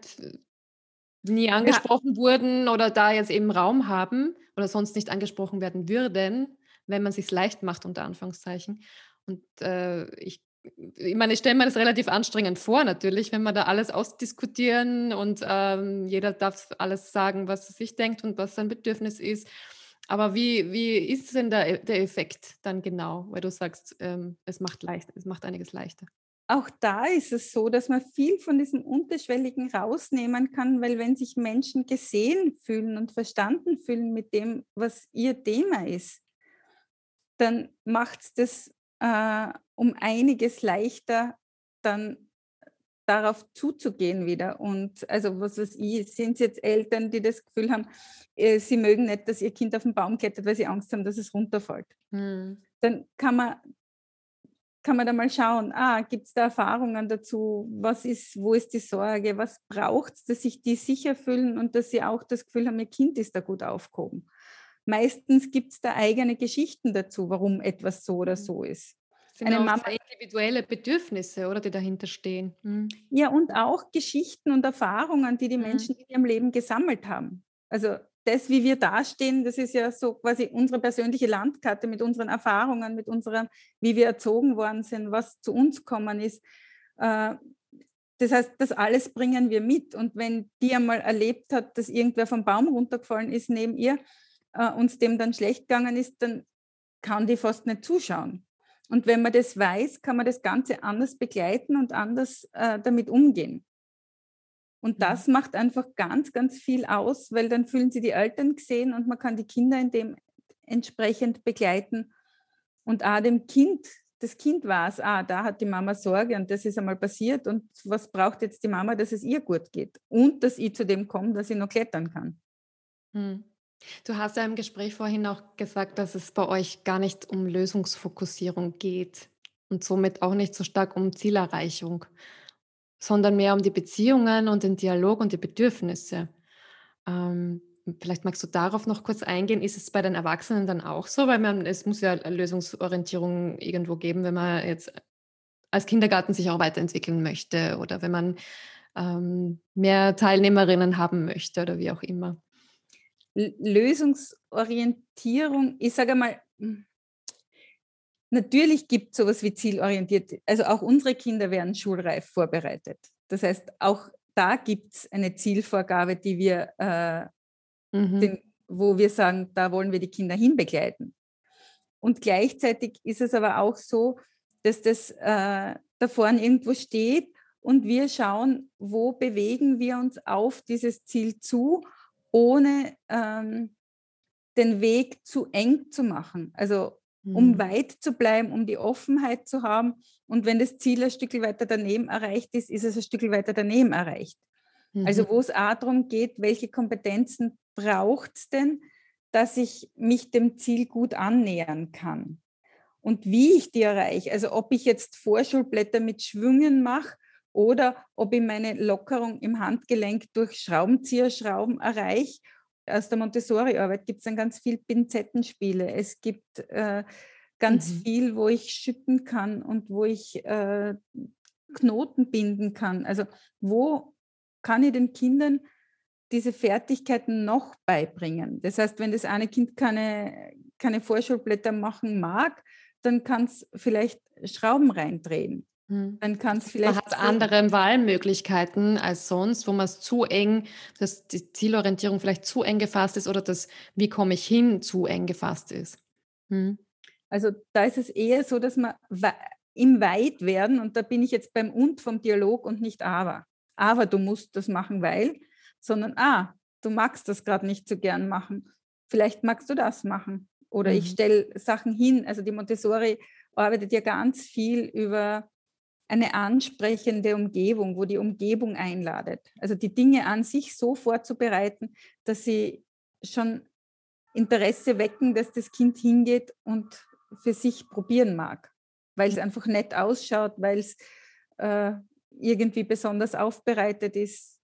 S1: nie angesprochen ja. wurden oder da jetzt eben Raum haben oder sonst nicht angesprochen werden würden, wenn man sich leicht macht, unter Anführungszeichen. Und äh, ich, ich meine, ich stelle mir das relativ anstrengend vor, natürlich, wenn wir da alles ausdiskutieren und ähm, jeder darf alles sagen, was er sich denkt und was sein Bedürfnis ist. Aber wie, wie ist denn der, der Effekt dann genau, weil du sagst, ähm, es macht leicht, es macht einiges leichter?
S2: Auch da ist es so, dass man viel von diesem Unterschwelligen rausnehmen kann, weil wenn sich Menschen gesehen fühlen und verstanden fühlen mit dem, was ihr Thema ist, dann macht es das äh, um einiges leichter, dann darauf zuzugehen wieder. Und also was weiß ich, sind es jetzt Eltern, die das Gefühl haben, äh, sie mögen nicht, dass ihr Kind auf den Baum klettert, weil sie Angst haben, dass es runterfällt. Hm. Dann kann man, kann man da mal schauen, ah, gibt es da Erfahrungen dazu, was ist, wo ist die Sorge, was braucht es, dass sich die sicher fühlen und dass sie auch das Gefühl haben, ihr Kind ist da gut aufgehoben. Meistens gibt es da eigene Geschichten dazu, warum etwas so oder hm. so ist
S1: sind eine Mama individuelle Bedürfnisse, oder die dahinter stehen.
S2: Mhm. Ja, und auch Geschichten und Erfahrungen, die die mhm. Menschen in ihrem Leben gesammelt haben. Also das, wie wir dastehen, das ist ja so quasi unsere persönliche Landkarte mit unseren Erfahrungen, mit unserem, wie wir erzogen worden sind, was zu uns gekommen ist. Äh, das heißt, das alles bringen wir mit. Und wenn die einmal erlebt hat, dass irgendwer vom Baum runtergefallen ist neben ihr, äh, uns dem dann schlecht gegangen ist, dann kann die fast nicht zuschauen. Und wenn man das weiß, kann man das Ganze anders begleiten und anders äh, damit umgehen. Und mhm. das macht einfach ganz, ganz viel aus, weil dann fühlen sie die Eltern gesehen und man kann die Kinder in dem entsprechend begleiten. Und auch dem Kind, das Kind weiß, ah, da hat die Mama Sorge und das ist einmal passiert und was braucht jetzt die Mama, dass es ihr gut geht und dass ich zu dem komme, dass ich noch klettern kann.
S1: Mhm. Du hast ja im Gespräch vorhin auch gesagt, dass es bei euch gar nicht um Lösungsfokussierung geht und somit auch nicht so stark um Zielerreichung, sondern mehr um die Beziehungen und den Dialog und die Bedürfnisse. Ähm, vielleicht magst du darauf noch kurz eingehen. Ist es bei den Erwachsenen dann auch so? Weil man, es muss ja Lösungsorientierung irgendwo geben, wenn man jetzt als Kindergarten sich auch weiterentwickeln möchte oder wenn man ähm, mehr Teilnehmerinnen haben möchte oder wie auch immer.
S2: Lösungsorientierung, ich sage mal, hm, natürlich gibt es sowas wie zielorientiert. Also auch unsere Kinder werden schulreif vorbereitet. Das heißt, auch da gibt es eine Zielvorgabe, die wir, äh, mhm. den, wo wir sagen, da wollen wir die Kinder hinbegleiten. Und gleichzeitig ist es aber auch so, dass das äh, da vorne irgendwo steht und wir schauen, wo bewegen wir uns auf dieses Ziel zu, ohne ähm, den Weg zu eng zu machen. Also um mhm. weit zu bleiben, um die Offenheit zu haben. Und wenn das Ziel ein Stück weiter daneben erreicht ist, ist es ein Stück weiter daneben erreicht. Also mhm. Also wo es auch darum geht, welche Kompetenzen braucht es denn, dass ich mich dem Ziel gut annähern kann. Und wie ich die erreiche, also ob ich jetzt Vorschulblätter mit Schwüngen mache oder ob ich meine Lockerung im Handgelenk durch Schraubenzieherschrauben erreiche aus der Montessori-Arbeit gibt es dann ganz viel Pinzettenspiele. Es gibt äh, ganz mhm. viel, wo ich schütten kann und wo ich äh, Knoten binden kann. Also wo kann ich den Kindern diese Fertigkeiten noch beibringen? Das heißt, wenn das eine Kind keine, keine Vorschulblätter machen mag, dann kann es vielleicht Schrauben reindrehen.
S1: Hm. Dann kann es vielleicht. Man hat andere Wahlmöglichkeiten als sonst, wo man es zu eng, dass die Zielorientierung vielleicht zu eng gefasst ist oder das, wie komme ich hin, zu eng gefasst ist.
S2: Hm. Also da ist es eher so, dass man im Weitwerden, und da bin ich jetzt beim Und vom Dialog und nicht aber. Aber du musst das machen, weil, sondern ah, du magst das gerade nicht so gern machen. Vielleicht magst du das machen. Oder mhm. ich stelle Sachen hin. Also die Montessori arbeitet ja ganz viel über eine ansprechende Umgebung, wo die Umgebung einladet. Also die Dinge an sich so vorzubereiten, dass sie schon Interesse wecken, dass das Kind hingeht und für sich probieren mag, weil es einfach nett ausschaut, weil es äh, irgendwie besonders aufbereitet ist,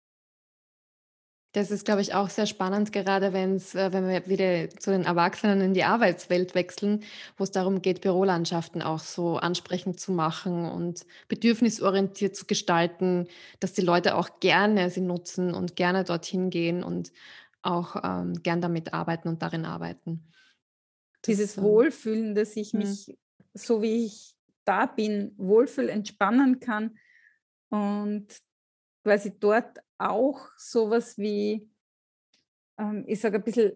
S1: das ist, glaube ich, auch sehr spannend, gerade wenn's, äh, wenn wir wieder zu den Erwachsenen in die Arbeitswelt wechseln, wo es darum geht, Bürolandschaften auch so ansprechend zu machen und bedürfnisorientiert zu gestalten, dass die Leute auch gerne sie nutzen und gerne dorthin gehen und auch ähm, gern damit arbeiten und darin arbeiten.
S2: Dieses ähm, Wohlfühlen, dass ich mhm. mich, so wie ich da bin, wohlfühl, entspannen kann und quasi dort auch sowas wie, ähm, ich sage ein bisschen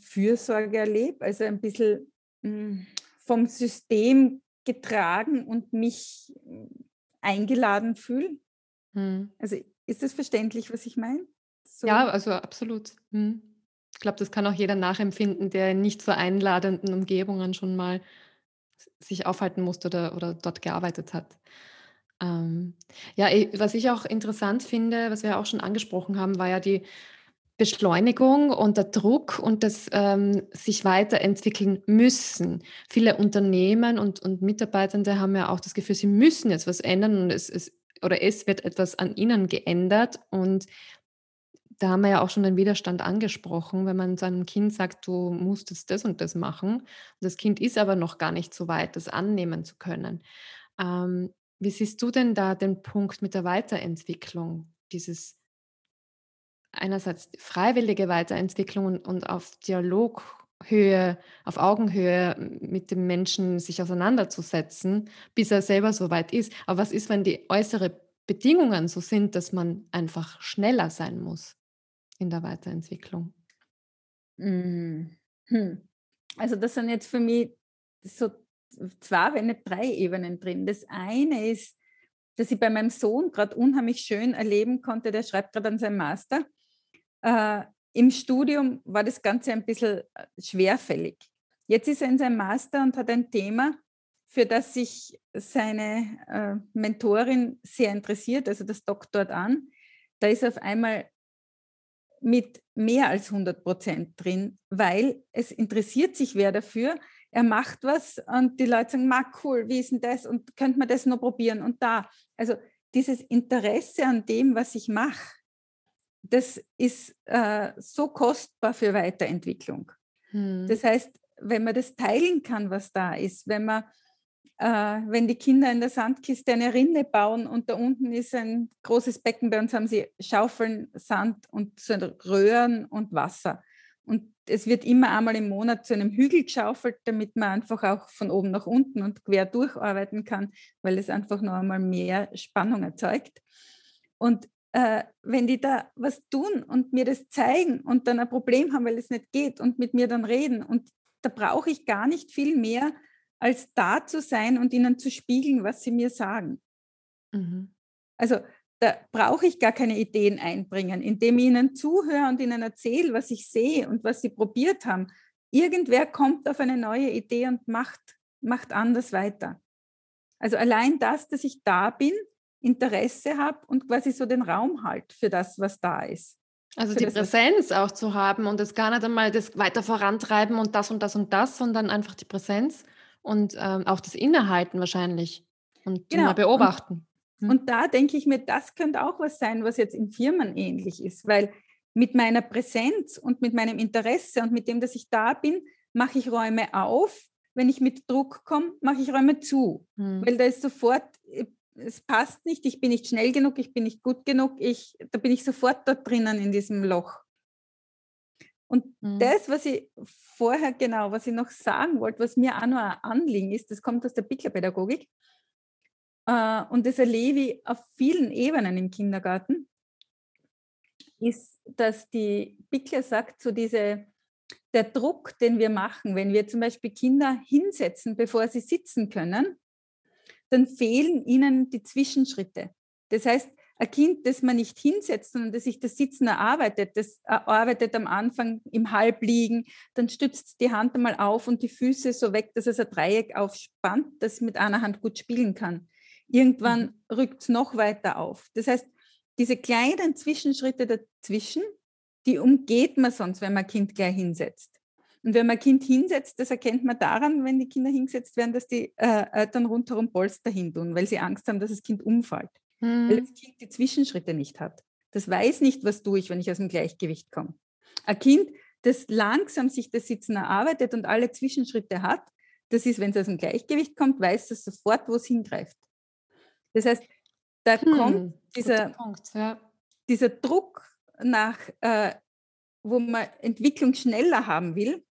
S2: Fürsorge erlebe, also ein bisschen mh, hm, vom System getragen und mich hm, eingeladen fühle. Hm. Also ist das verständlich, was ich meine?
S1: So. Ja, also absolut. Hm. Ich glaube, das kann auch jeder nachempfinden, der in nicht so einladenden Umgebungen schon mal sich aufhalten musste oder, oder dort gearbeitet hat. Ähm, ja, was ich auch interessant finde, was wir auch schon angesprochen haben, war ja die Beschleunigung und der Druck und das ähm, sich weiterentwickeln müssen. Viele Unternehmen und, und Mitarbeitende haben ja auch das Gefühl, sie müssen jetzt was ändern und es, es oder es wird etwas an ihnen geändert und da haben wir ja auch schon den Widerstand angesprochen, wenn man seinem Kind sagt, du musst jetzt das und das machen. Und das Kind ist aber noch gar nicht so weit, das annehmen zu können. Ähm, wie siehst du denn da den Punkt mit der Weiterentwicklung, dieses einerseits freiwillige Weiterentwicklung und, auf Dialoghöhe, auf Augenhöhe mit dem Menschen sich auseinanderzusetzen, bis er selber so weit ist. Aber was ist, wenn die äußeren Bedingungen so sind, dass man einfach schneller sein muss in der Weiterentwicklung?
S2: Mhm. Hm. Also das sind jetzt für mich so zwei, wenn nicht drei Ebenen drin. Das eine ist, dass ich bei meinem Sohn gerade unheimlich schön erleben konnte, der schreibt gerade an seinem Master. Äh, Im Studium war das Ganze ein bisschen äh, schwerfällig. Jetzt ist er in seinem Master und hat ein Thema, für das sich seine äh, Mentorin sehr interessiert, also das dockt dort an. Da ist auf einmal mit mehr als 100 Prozent drin, weil es interessiert sich wer dafür er macht was und die Leute sagen, ma cool, wie ist denn das und könnte man das noch probieren und da. Also dieses Interesse an dem, was ich mache, das ist äh, so kostbar für Weiterentwicklung. Hm. Das heißt, wenn man das teilen kann, was da ist, wenn man äh, wenn die Kinder in der Sandkiste eine Rinne bauen und da unten ist ein großes Becken, bei uns haben sie Schaufeln, Sand und so Röhren und Wasser. Und es wird immer einmal im Monat zu einem Hügel geschaufelt, damit man einfach auch von oben nach unten und quer durcharbeiten kann, weil es einfach noch einmal mehr Spannung erzeugt. Und äh, wenn die da was tun und mir das zeigen und dann ein Problem haben, weil es nicht geht und mit mir dann reden. Und da brauche ich gar nicht viel mehr, als da zu sein und ihnen zu spiegeln, was sie mir sagen. Mhm. Also da brauche ich gar keine Ideen einbringen, indem ich ihnen zuhöre und ihnen erzähle, was ich sehe und was sie probiert haben. Irgendwer kommt auf eine neue Idee und macht, macht anders weiter. Also allein das, dass ich da bin, Interesse habe und quasi so den Raum halt für das, was da ist.
S1: Also die das, Präsenz auch zu haben und es gar nicht einmal das weiter vorantreiben und das und das und das, sondern einfach die Präsenz und ähm, auch das Innehalten wahrscheinlich und genau. mal beobachten.
S2: Und, hm. und da denke ich mir, das könnte auch was sein, was jetzt in Firmen ähnlich ist, weil mit meiner Präsenz und mit meinem Interesse und mit dem, dass ich da bin, mache ich Räume auf. Wenn ich mit Druck komme, mache ich Räume zu, hm. weil da ist sofort äh, es passt nicht, ich bin nicht schnell genug, ich bin nicht gut genug, ich, da bin ich sofort dort drinnen in diesem Loch. Und mhm. das, was ich vorher genau, was ich noch sagen wollte, was mir auch noch ein Anliegen ist, das kommt aus der Picklerpädagogik. Äh, und das erlebe ich auf vielen Ebenen im Kindergarten, ist, dass die Pickler sagt, so diese, der Druck, den wir machen, wenn wir zum Beispiel Kinder hinsetzen, bevor sie sitzen können, dann fehlen ihnen die Zwischenschritte. Das heißt, ein Kind, das man nicht hinsetzt, sondern das sich das Sitzen erarbeitet, das arbeitet am Anfang im Halbliegen, dann stützt die Hand einmal auf und die Füße so weg, dass es ein Dreieck aufspannt, das mit einer Hand gut spielen kann. Irgendwann mhm. rückt es noch weiter auf. Das heißt, diese kleinen Zwischenschritte dazwischen, die umgeht man sonst, wenn man ein Kind gleich hinsetzt. Und wenn man ein Kind hinsetzt, das erkennt man daran, wenn die Kinder hingesetzt werden, dass die äh, Eltern rundherum Polster hin tun, weil sie Angst haben, dass das Kind umfällt. Mhm. Weil das Kind die Zwischenschritte nicht hat. Das weiß nicht, was tue ich, wenn ich aus dem Gleichgewicht komme. Ein Kind, das langsam sich das Sitzen erarbeitet und alle Zwischenschritte hat, das ist, wenn es aus dem Gleichgewicht kommt, weiß es sofort, wo es hingreift. Das heißt, da hm, kommt dieser, Punkt, ja. dieser Druck nach, äh, wo man Entwicklung schneller haben will,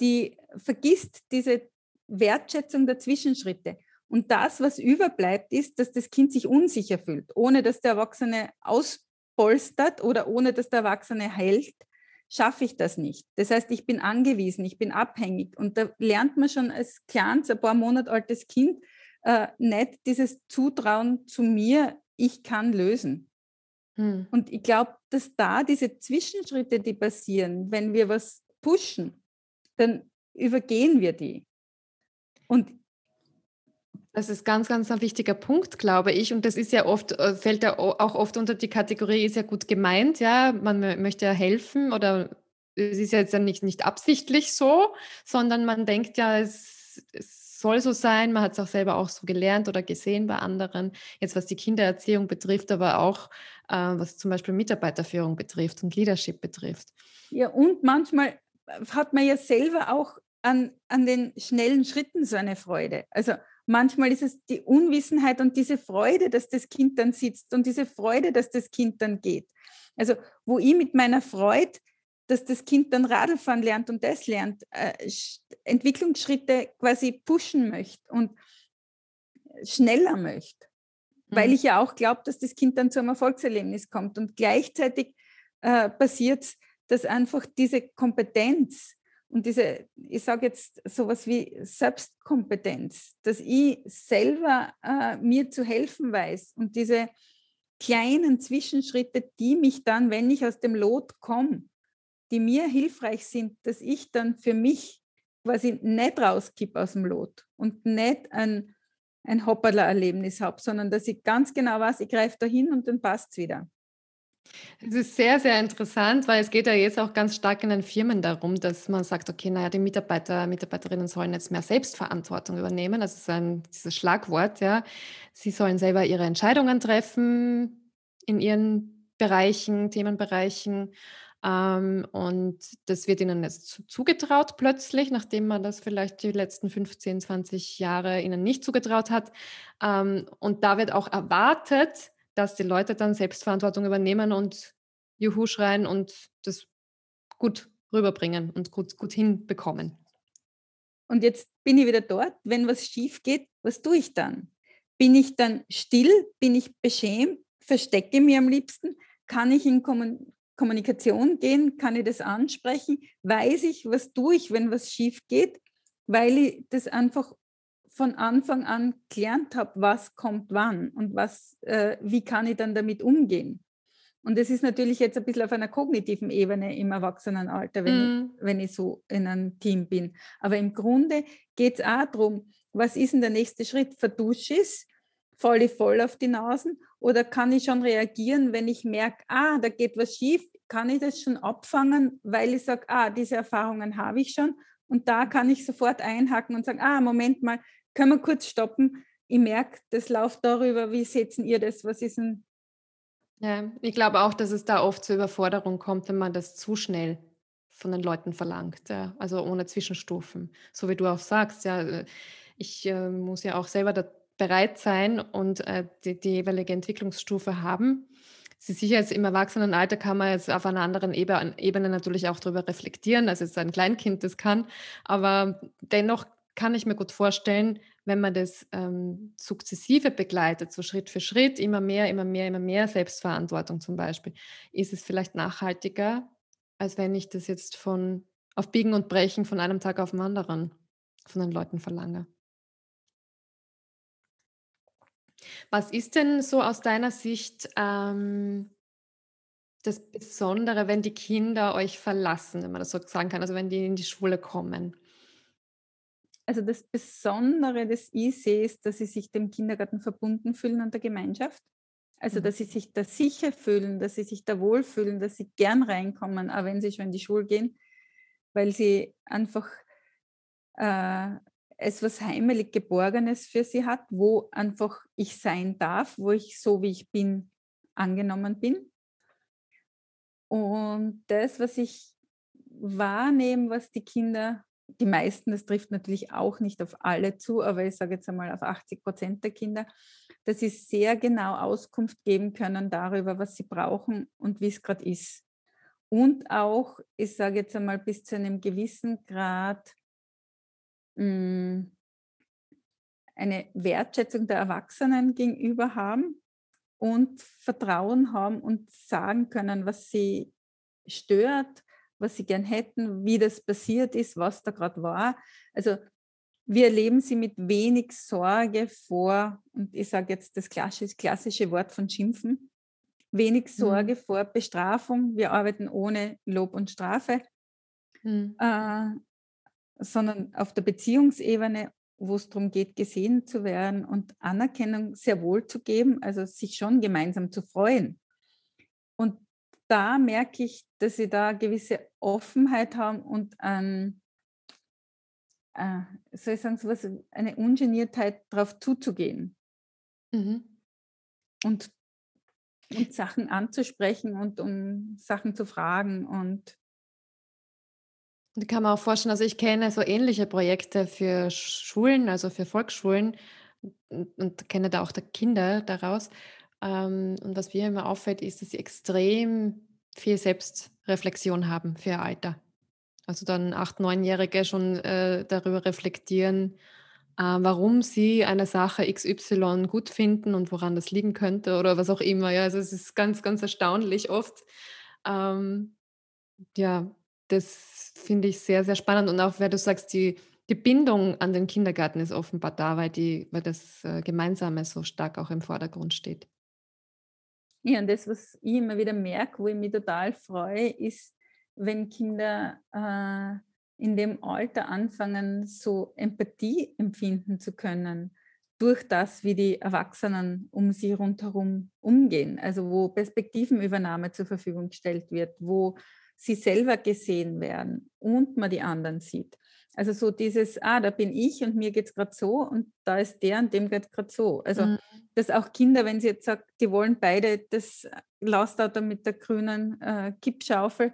S2: die vergisst diese Wertschätzung der Zwischenschritte. Und das, was überbleibt, ist, dass das Kind sich unsicher fühlt, ohne dass der Erwachsene auspolstert oder ohne dass der Erwachsene hält, schaffe ich das nicht. Das heißt, ich bin angewiesen, ich bin abhängig. Und da lernt man schon als kleines, ein paar Monate altes Kind äh, nicht dieses Zutrauen zu mir, ich kann lösen. Hm. Und ich glaube, dass da diese Zwischenschritte, die passieren, wenn wir was pushen, dann übergehen wir die.
S1: Und das ist ganz, ganz ein wichtiger Punkt, glaube ich. Und das ist ja oft, äh, fällt ja auch oft unter die Kategorie, ist ja gut gemeint, ja, man möchte ja helfen oder es ist ja jetzt ja nicht, nicht absichtlich so, sondern man denkt ja, es, es soll so sein. Man hat es auch selber auch so gelernt oder gesehen bei anderen. Jetzt was die Kindererziehung betrifft, aber auch äh, was zum Beispiel Mitarbeiterführung betrifft und Leadership betrifft.
S2: Ja, und manchmal hat man ja selber auch an, an den schnellen Schritten so eine Freude. Also manchmal ist es die Unwissenheit und diese Freude, dass das Kind dann sitzt und diese Freude, dass das Kind dann geht. Also wo ich mit meiner Freude, dass das Kind dann Radlfahren lernt und das lernt, äh, Entwicklungsschritte quasi pushen möchte und schneller möchte. Mhm. Weil ich ja auch glaube, dass das Kind dann zu einem Erfolgserlebnis kommt. Und gleichzeitig äh, passiert es, dass einfach diese Kompetenz und diese, ich sage jetzt sowas wie Selbstkompetenz, dass ich selber äh, mir zu helfen weiß und diese kleinen Zwischenschritte, die mich dann, wenn ich aus dem Lot komme, die mir hilfreich sind, dass ich dann für mich quasi nicht rauskippe aus dem Lot und nicht ein, ein Hopperler-Erlebnis habe, sondern dass ich ganz genau weiß, ich greife da hin und dann passt es wieder.
S1: Es ist sehr, sehr interessant, weil es geht ja jetzt auch ganz stark in den Firmen darum, dass man sagt, okay, naja, die Mitarbeiter, Mitarbeiterinnen sollen jetzt mehr Selbstverantwortung übernehmen. Das ist ein dieses Schlagwort, ja. Sie sollen selber ihre Entscheidungen treffen in ihren Bereichen, Themenbereichen. Ähm, und das wird ihnen jetzt zugetraut plötzlich, nachdem man das vielleicht die letzten 15, 20 Jahre ihnen nicht zugetraut hat. Ähm, und da wird auch erwartet, dass die Leute dann Selbstverantwortung übernehmen und Juhu schreien und das gut rüberbringen und gut, gut hinbekommen.
S2: Und jetzt bin ich wieder dort. Wenn was schief geht, was tue ich dann? Bin ich dann still? Bin ich beschämt? verstecke mich am liebsten? Kann ich in Kommunikation gehen? Kann ich das ansprechen? Weiß ich, was tue ich, wenn was schief geht? Weil ich das einfach von Anfang an gelernt habe, was kommt wann und was, äh, wie kann ich dann damit umgehen. Und das ist natürlich jetzt ein bisschen auf einer kognitiven Ebene im Erwachsenenalter, wenn, mm. ich, wenn ich so in einem Team bin. Aber im Grunde geht es auch darum, was ist denn der nächste Schritt? Verdusche ich Falle ich voll auf die Nasen? Oder kann ich schon reagieren, wenn ich merke, ah, da geht was schief? Kann ich das schon abfangen, weil ich sage, ah, diese Erfahrungen habe ich schon? Und da kann ich sofort einhaken und sagen, ah, Moment mal, können wir kurz stoppen? Ich merke, das läuft darüber, wie setzen ihr das? Was ist denn
S1: ja, ich glaube auch, dass es da oft zur Überforderung kommt, wenn man das zu schnell von den Leuten verlangt, ja, also ohne Zwischenstufen. So wie du auch sagst, ja, äh, ich äh, muss ja auch selber da bereit sein und äh, die, die jeweilige Entwicklungsstufe haben. Sie sicher jetzt im Erwachsenenalter kann man jetzt auf einer anderen Ebene, natürlich auch darüber reflektieren, als jetzt ein Kleinkind das kann, aber dennoch kann ich mir gut vorstellen, wenn man das ähm, sukzessive begleitet, so Schritt für Schritt, immer mehr, immer mehr, immer mehr Selbstverantwortung zum Beispiel, ist es vielleicht nachhaltiger, als wenn ich das jetzt von auf Biegen und Brechen von einem Tag auf den anderen von den Leuten verlange. Was ist denn so aus deiner Sicht ähm, das Besondere, wenn die Kinder euch verlassen, wenn man das so sagen kann, also wenn die in die Schule kommen?
S2: also das Besondere, das ich sehe, ist, dass sie sich dem Kindergarten verbunden fühlen und der Gemeinschaft. Also, dass sie mhm. sich da sicher fühlen, dass sie sich da wohlfühlen, dass sie gern reinkommen, auch wenn sie schon in die Schule gehen, weil sie einfach äh, es was heimelig Geborgenes für sie hat, wo einfach ich sein darf, wo ich so wie ich bin angenommen bin. Und das, was ich wahrnehme, was die Kinder die meisten, das trifft natürlich auch nicht auf alle zu, aber ich sage jetzt einmal auf 80 Prozent der Kinder, dass sie sehr genau Auskunft geben können darüber, was sie brauchen und wie es gerade ist. Und auch, ich sage jetzt einmal bis zu einem gewissen Grad, hm, eine Wertschätzung der Erwachsenen gegenüber haben und Vertrauen haben und sagen können, was sie stört, was sie gern hätten, wie das passiert ist, was da gerade war. Also wir erleben sie mit wenig Sorge vor, und ich sage jetzt das klassische, klassische Wort von Schimpfen, wenig Sorge mhm. vor Bestrafung. Wir arbeiten ohne Lob und Strafe, mhm. äh, sondern auf der Beziehungsebene, wo es darum geht, gesehen zu werden und Anerkennung sehr wohl zu geben, also sich schon gemeinsam zu freuen. Und da merke ich, dass sie da gewisse Offenheit haben und ein, äh, soll ich sagen, sowas, eine Ungeniertheit darauf zuzugehen. Mhm. Und, und Sachen anzusprechen und um Sachen zu fragen und
S1: da kann man auch vorstellen, also ich kenne so ähnliche Projekte für Schulen, also für Volksschulen und, kenne da auch die Kinder daraus. Ähm, und was mir immer auffällt, ist, dass sie extrem viel Selbstreflexion haben für ihr Alter. Also dann acht, neunjährige schon äh, darüber reflektieren, äh, warum sie eine Sache XY gut finden und woran das liegen könnte oder was auch immer. Ja, also es ist ganz, ganz erstaunlich oft. Ähm, ja, das finde ich sehr, sehr spannend. Und auch, wenn du sagst, die, die Bindung an den Kindergarten ist offenbar da, weil, die, weil das äh, Gemeinsame so stark auch im Vordergrund steht.
S2: Ja, und das, was ich immer wieder merke, wo ich mich total freue, ist, wenn Kinder äh, in dem Alter anfangen, so Empathie empfinden zu können, durch das, wie die Erwachsenen um sie rundherum umgehen. Also wo Perspektivenübernahme zur Verfügung gestellt wird, wo sie selber gesehen werden und man die anderen sieht. Also so dieses, ah, da bin ich und mir geht es gerade so und da ist der und dem geht es gerade so. Also mhm. dass auch Kinder, wenn sie jetzt sagen, die wollen beide das Lastauto mit der grünen äh, Kippschaufel,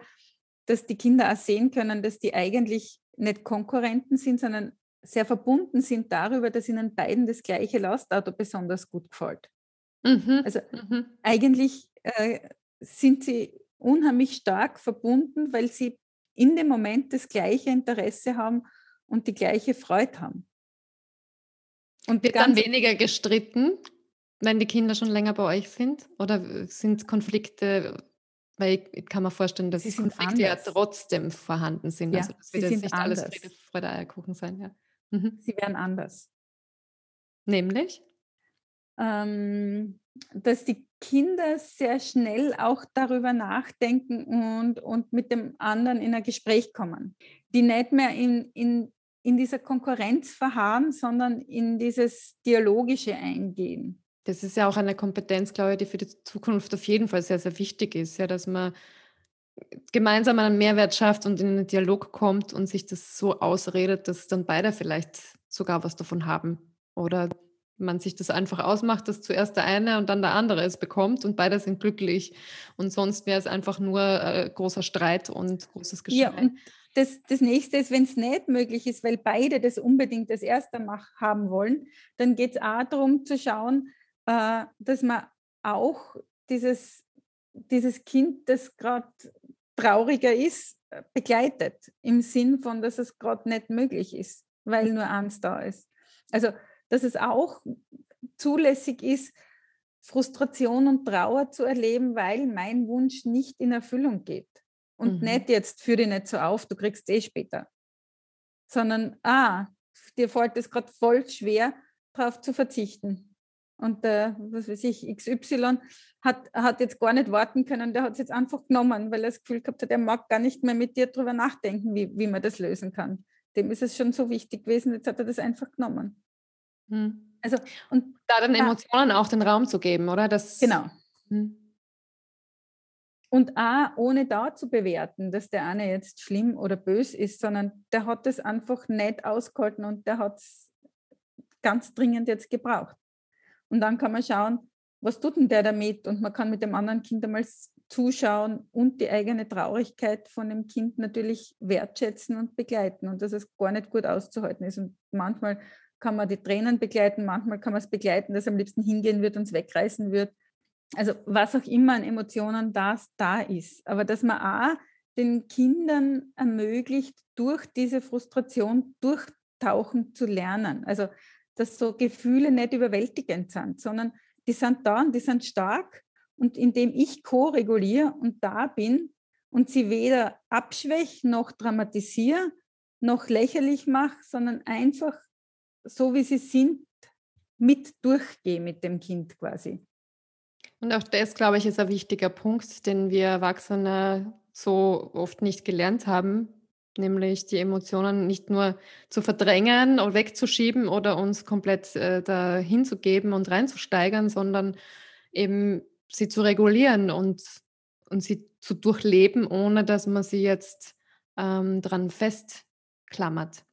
S2: dass die Kinder auch sehen können, dass die eigentlich nicht Konkurrenten sind, sondern sehr verbunden sind darüber, dass ihnen beiden das gleiche Lastauto besonders gut gefällt. Mhm. Also mhm. eigentlich äh, sind sie unheimlich stark verbunden, weil sie in dem Moment das gleiche Interesse haben und die gleiche Freude haben.
S1: Und wird dann weniger gestritten? wenn die Kinder schon länger bei euch sind? Oder sind Konflikte weil ich kann mir vorstellen, dass Konflikte ja trotzdem vorhanden sind.
S2: Ja,
S1: Also, das wird jetzt nicht alles
S2: anders.
S1: Friede, Freude, Eierkuchen sein, ja. Mhm.
S2: Sie werden anders.
S1: Nämlich?
S2: Ähm, dass die Kinder sehr schnell auch darüber nachdenken und, und mit dem anderen in ein Gespräch kommen. Die nicht mehr in, in, in dieser Konkurrenz verharren, sondern in dieses Dialogische eingehen.
S1: Das ist ja auch eine Kompetenz, glaube ich, die für die Zukunft auf jeden Fall sehr, sehr wichtig ist, ja, dass man gemeinsam einen Mehrwert schafft und in einen Dialog kommt und sich das so ausredet, dass dann beide vielleicht sogar was davon haben. Oder man sich das einfach ausmacht, dass zuerst der eine und dann der andere es bekommt und beide sind glücklich. Und sonst wäre es einfach nur äh, großer Streit und großes Geschrei.
S2: Ja, und das, das nächste ist, wenn es nicht möglich ist, weil beide das unbedingt das erste mach, haben wollen, dann geht es auch darum zu schauen, äh, dass man auch dieses, dieses Kind, das gerade trauriger ist, äh, begleitet, im Sinn von, dass es gerade nicht möglich ist, weil nur eins da ist. Also, dass es auch zulässig ist, Frustration und Trauer zu erleben, weil mein Wunsch nicht in Erfüllung geht. Und
S1: Mhm.
S2: nicht jetzt, führ dich nicht so auf, du kriegst eh später. Sondern, ah, dir fällt es gerade voll schwer, darauf zu verzichten. Und der, was weiß ich, XY hat, hat jetzt gar nicht warten können, der hat es jetzt einfach genommen, weil er das Gefühl gehabt hat, er mag gar nicht mehr mit dir darüber nachdenken, wie, wie man das lösen kann. Dem ist es schon so wichtig gewesen, jetzt hat er das einfach genommen.
S1: Mhm.
S2: Also, und
S1: Da den
S2: Ja.
S1: Emotionen auch den Raum zu geben, oder? Das,
S2: genau.
S1: Mhm.
S2: Und auch ohne da zu bewerten, dass der eine jetzt schlimm oder bös ist, sondern der hat es einfach nicht ausgehalten und der hat es ganz dringend jetzt gebraucht. Und dann kann man schauen, was tut denn der damit? Und man kann mit dem anderen Kind einmal zuschauen und die eigene Traurigkeit von dem Kind natürlich wertschätzen und begleiten und dass es gar nicht gut auszuhalten ist. Und manchmal kann man die Tränen begleiten, manchmal kann man es begleiten, dass am liebsten hingehen wird und es wegreißen wird. Also was auch immer an Emotionen das da ist, aber dass man auch den Kindern ermöglicht, durch diese Frustration durchtauchen zu lernen. Also dass so Gefühle nicht überwältigend sind, sondern die sind da und die sind stark. Und indem ich co-reguliere und da bin und sie weder abschwäche noch dramatisiere noch lächerlich mache, sondern einfach so wie sie sind mit durchgehe mit dem Kind quasi.
S1: Und auch das, glaube ich, ist ein wichtiger Punkt, den wir Erwachsene so oft nicht gelernt haben, nämlich die Emotionen nicht nur zu verdrängen oder wegzuschieben oder uns komplett äh, dahin zu geben und reinzusteigern, sondern eben sie zu regulieren und, und sie zu durchleben, ohne dass man sie jetzt ähm, dran festklammert.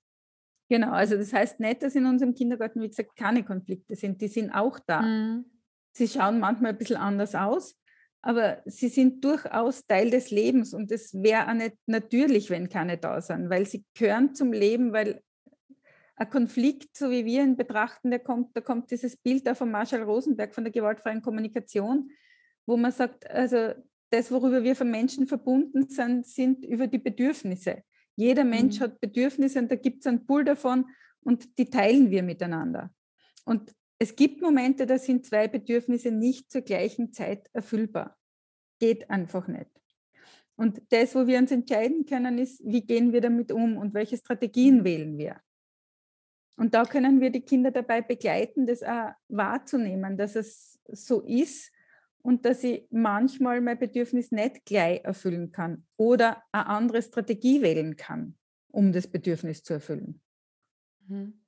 S2: Genau, also das heißt nicht, dass in unserem Kindergarten, wie gesagt, keine Konflikte sind. Die sind auch da.
S1: Mhm.
S2: Sie schauen manchmal ein bisschen anders aus, aber sie sind durchaus Teil des Lebens und es wäre auch nicht natürlich, wenn keine da sind, weil sie gehören zum Leben, weil ein Konflikt, so wie wir ihn betrachten, der kommt, da kommt dieses Bild da von Marshall Rosenberg von der gewaltfreien Kommunikation, wo man sagt, also das, worüber wir von Menschen verbunden sind, sind über die Bedürfnisse. Jeder Mensch
S1: Mhm.
S2: hat Bedürfnisse und da gibt es einen Pool davon und die teilen wir miteinander. Und es gibt Momente, da sind zwei Bedürfnisse nicht zur gleichen Zeit erfüllbar. Geht einfach nicht. Und das, wo wir uns entscheiden können, ist, wie gehen wir damit um und welche Strategien wählen wir. Und da können wir die Kinder dabei begleiten, das auch wahrzunehmen, dass es so ist und dass ich manchmal mein Bedürfnis nicht gleich erfüllen kann oder eine andere Strategie wählen kann, um das Bedürfnis zu erfüllen.
S1: Mhm.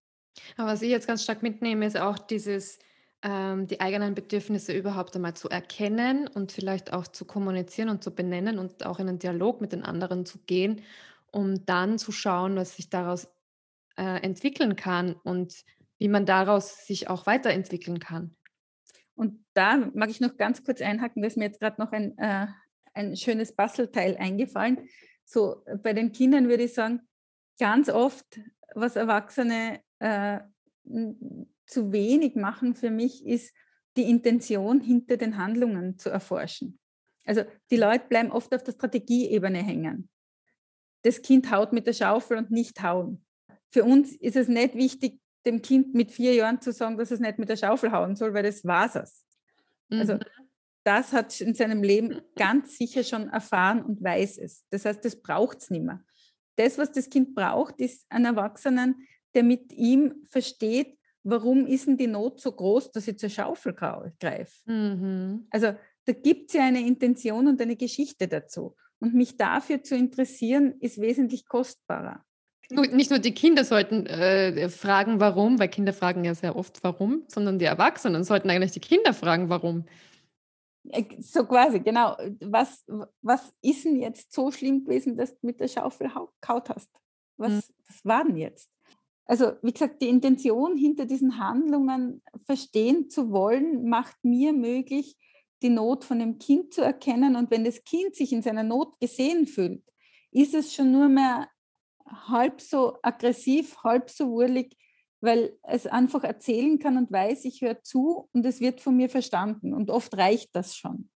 S1: Aber was ich jetzt ganz stark mitnehme, ist auch dieses, ähm, die eigenen Bedürfnisse überhaupt einmal zu erkennen und vielleicht auch zu kommunizieren und zu benennen und auch in einen Dialog mit den anderen zu gehen, um dann zu schauen, was sich daraus äh, entwickeln kann und wie man daraus sich auch weiterentwickeln kann.
S2: Und da mag ich noch ganz kurz einhaken, da ist mir jetzt gerade noch ein, äh, ein schönes Bastelteil eingefallen. So äh, bei den Kindern würde ich sagen, ganz oft, was Erwachsene äh, zu wenig machen für mich, ist die Intention hinter den Handlungen zu erforschen. Also die Leute bleiben oft auf der Strategieebene hängen. Das Kind haut mit der Schaufel und nicht hauen. Für uns ist es nicht wichtig, dem Kind mit vier Jahren zu sagen, dass es nicht mit der Schaufel hauen soll, weil das war es. Also mhm. das hat es in seinem Leben ganz sicher schon erfahren und weiß es. Das heißt, das braucht es nicht mehr. Das, was das Kind braucht, ist einen Erwachsenen, der mit ihm versteht, warum ist denn die Not so groß, dass ich zur Schaufel greife. Mhm. Also da gibt es ja eine Intention und eine Geschichte dazu. Und mich dafür zu interessieren, ist wesentlich kostbarer.
S1: Nicht nur die Kinder sollten äh, fragen, warum, weil Kinder fragen ja sehr oft, warum, sondern die Erwachsenen sollten eigentlich die Kinder fragen, warum.
S2: Äh, so quasi, genau. Was, was ist denn jetzt so schlimm gewesen, dass du mit der Schaufel kaut hast? Was, mhm. was war denn jetzt? Also, wie gesagt, die Intention hinter diesen Handlungen verstehen zu wollen, macht mir möglich, die Not von dem Kind zu erkennen. Und wenn das Kind sich in seiner Not gesehen fühlt, ist es schon nur mehr halb so aggressiv, halb so wurlig, weil es einfach erzählen kann und weiß, ich höre zu und es wird von mir verstanden. Und oft reicht das schon.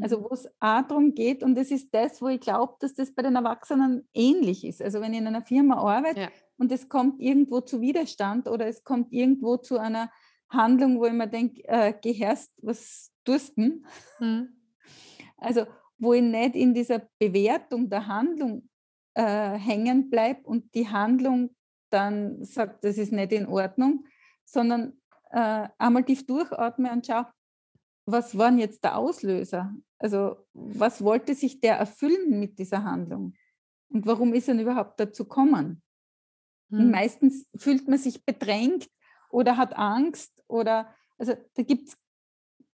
S2: Also mhm. wo es auch darum geht, und das ist das, wo ich glaube, dass das bei den Erwachsenen ähnlich ist. Also wenn ich in einer Firma arbeite ja. und es kommt irgendwo zu Widerstand oder es kommt irgendwo zu einer Handlung, wo ich mir denke, äh, gehörst, was tust du? Mhm. Also wo ich nicht in dieser Bewertung der Handlung äh, hängen bleibe und die Handlung dann sagt, das ist nicht in Ordnung, sondern äh, einmal tief durchatme und schau, was war denn jetzt der Auslöser? Also was wollte sich der erfüllen mit dieser Handlung? Und warum ist er überhaupt dazu gekommen? Hm. meistens fühlt man sich bedrängt oder hat Angst oder also da gibt es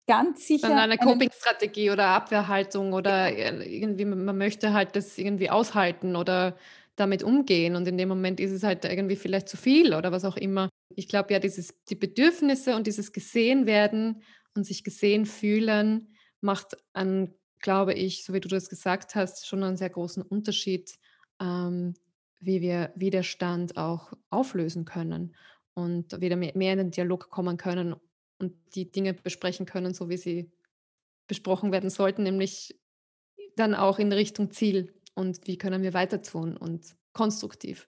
S2: ganz sicher.
S1: Dann eine Coping-Strategie oder Abwehrhaltung oder genau. irgendwie, man möchte halt das irgendwie aushalten oder damit umgehen und in dem Moment ist es halt irgendwie vielleicht zu viel oder was auch immer. Ich glaube ja, dieses, die Bedürfnisse und dieses gesehen werden und sich gesehen fühlen macht an, glaube ich, so wie du das gesagt hast, schon einen sehr großen Unterschied, ähm, wie wir Widerstand auch auflösen können und wieder mehr in den Dialog kommen können und die Dinge besprechen können, so wie sie besprochen werden sollten, nämlich dann auch in Richtung Ziel und wie können wir weiter tun und konstruktiv.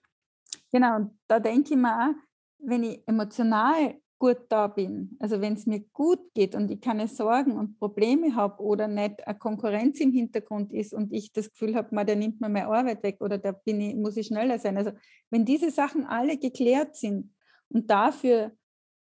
S2: Genau, und da denke ich mir auch, wenn ich emotional gut da bin, also wenn es mir gut geht und ich keine Sorgen und Probleme habe oder nicht eine Konkurrenz im Hintergrund ist und ich das Gefühl habe, der nimmt mir meine Arbeit weg oder da bin ich, muss ich schneller sein. Also wenn diese Sachen alle geklärt sind und dafür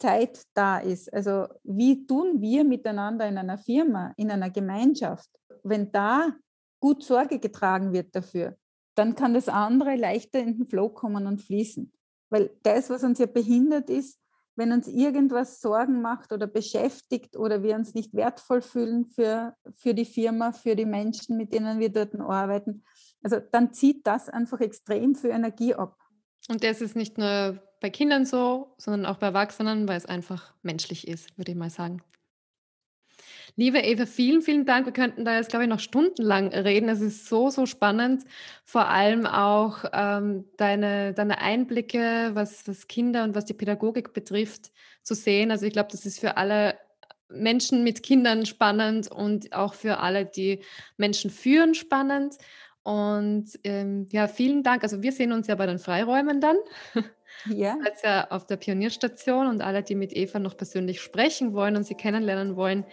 S2: Zeit da ist. Also wie tun wir miteinander in einer Firma, in einer Gemeinschaft? Wenn da gut Sorge getragen wird dafür, dann kann das andere leichter in den Flow kommen und fließen. Weil das, was uns ja behindert ist, wenn uns irgendwas Sorgen macht oder beschäftigt oder wir uns nicht wertvoll fühlen für, für die Firma, für die Menschen, mit denen wir dort arbeiten, also dann zieht das einfach extrem viel Energie ab.
S1: Und das ist nicht nur bei Kindern so, sondern auch bei Erwachsenen, weil es einfach menschlich ist, würde ich mal sagen. Liebe Eva, vielen, vielen Dank. Wir könnten da jetzt, glaube ich, noch stundenlang reden. Es ist so, so spannend. Vor allem auch ähm, deine, deine Einblicke, was, was Kinder und was die Pädagogik betrifft, zu sehen. Also ich glaube, das ist für alle Menschen mit Kindern spannend und auch für alle, die Menschen führen, spannend. Und ähm, ja, vielen Dank. Also wir sehen uns ja bei den Freiräumen dann. Ja. Als ja auf der Pionierstation und alle, die mit Eva noch persönlich sprechen wollen und sie kennenlernen wollen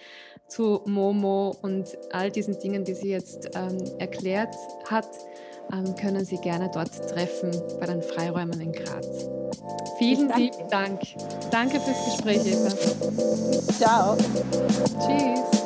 S1: zu Momo und all diesen Dingen, die sie jetzt ähm, erklärt hat, ähm, können Sie gerne dort treffen bei den Freiräumen in Graz. Vielen lieben Dank. Danke fürs Gespräch, Eva.
S2: Ciao.
S1: Tschüss.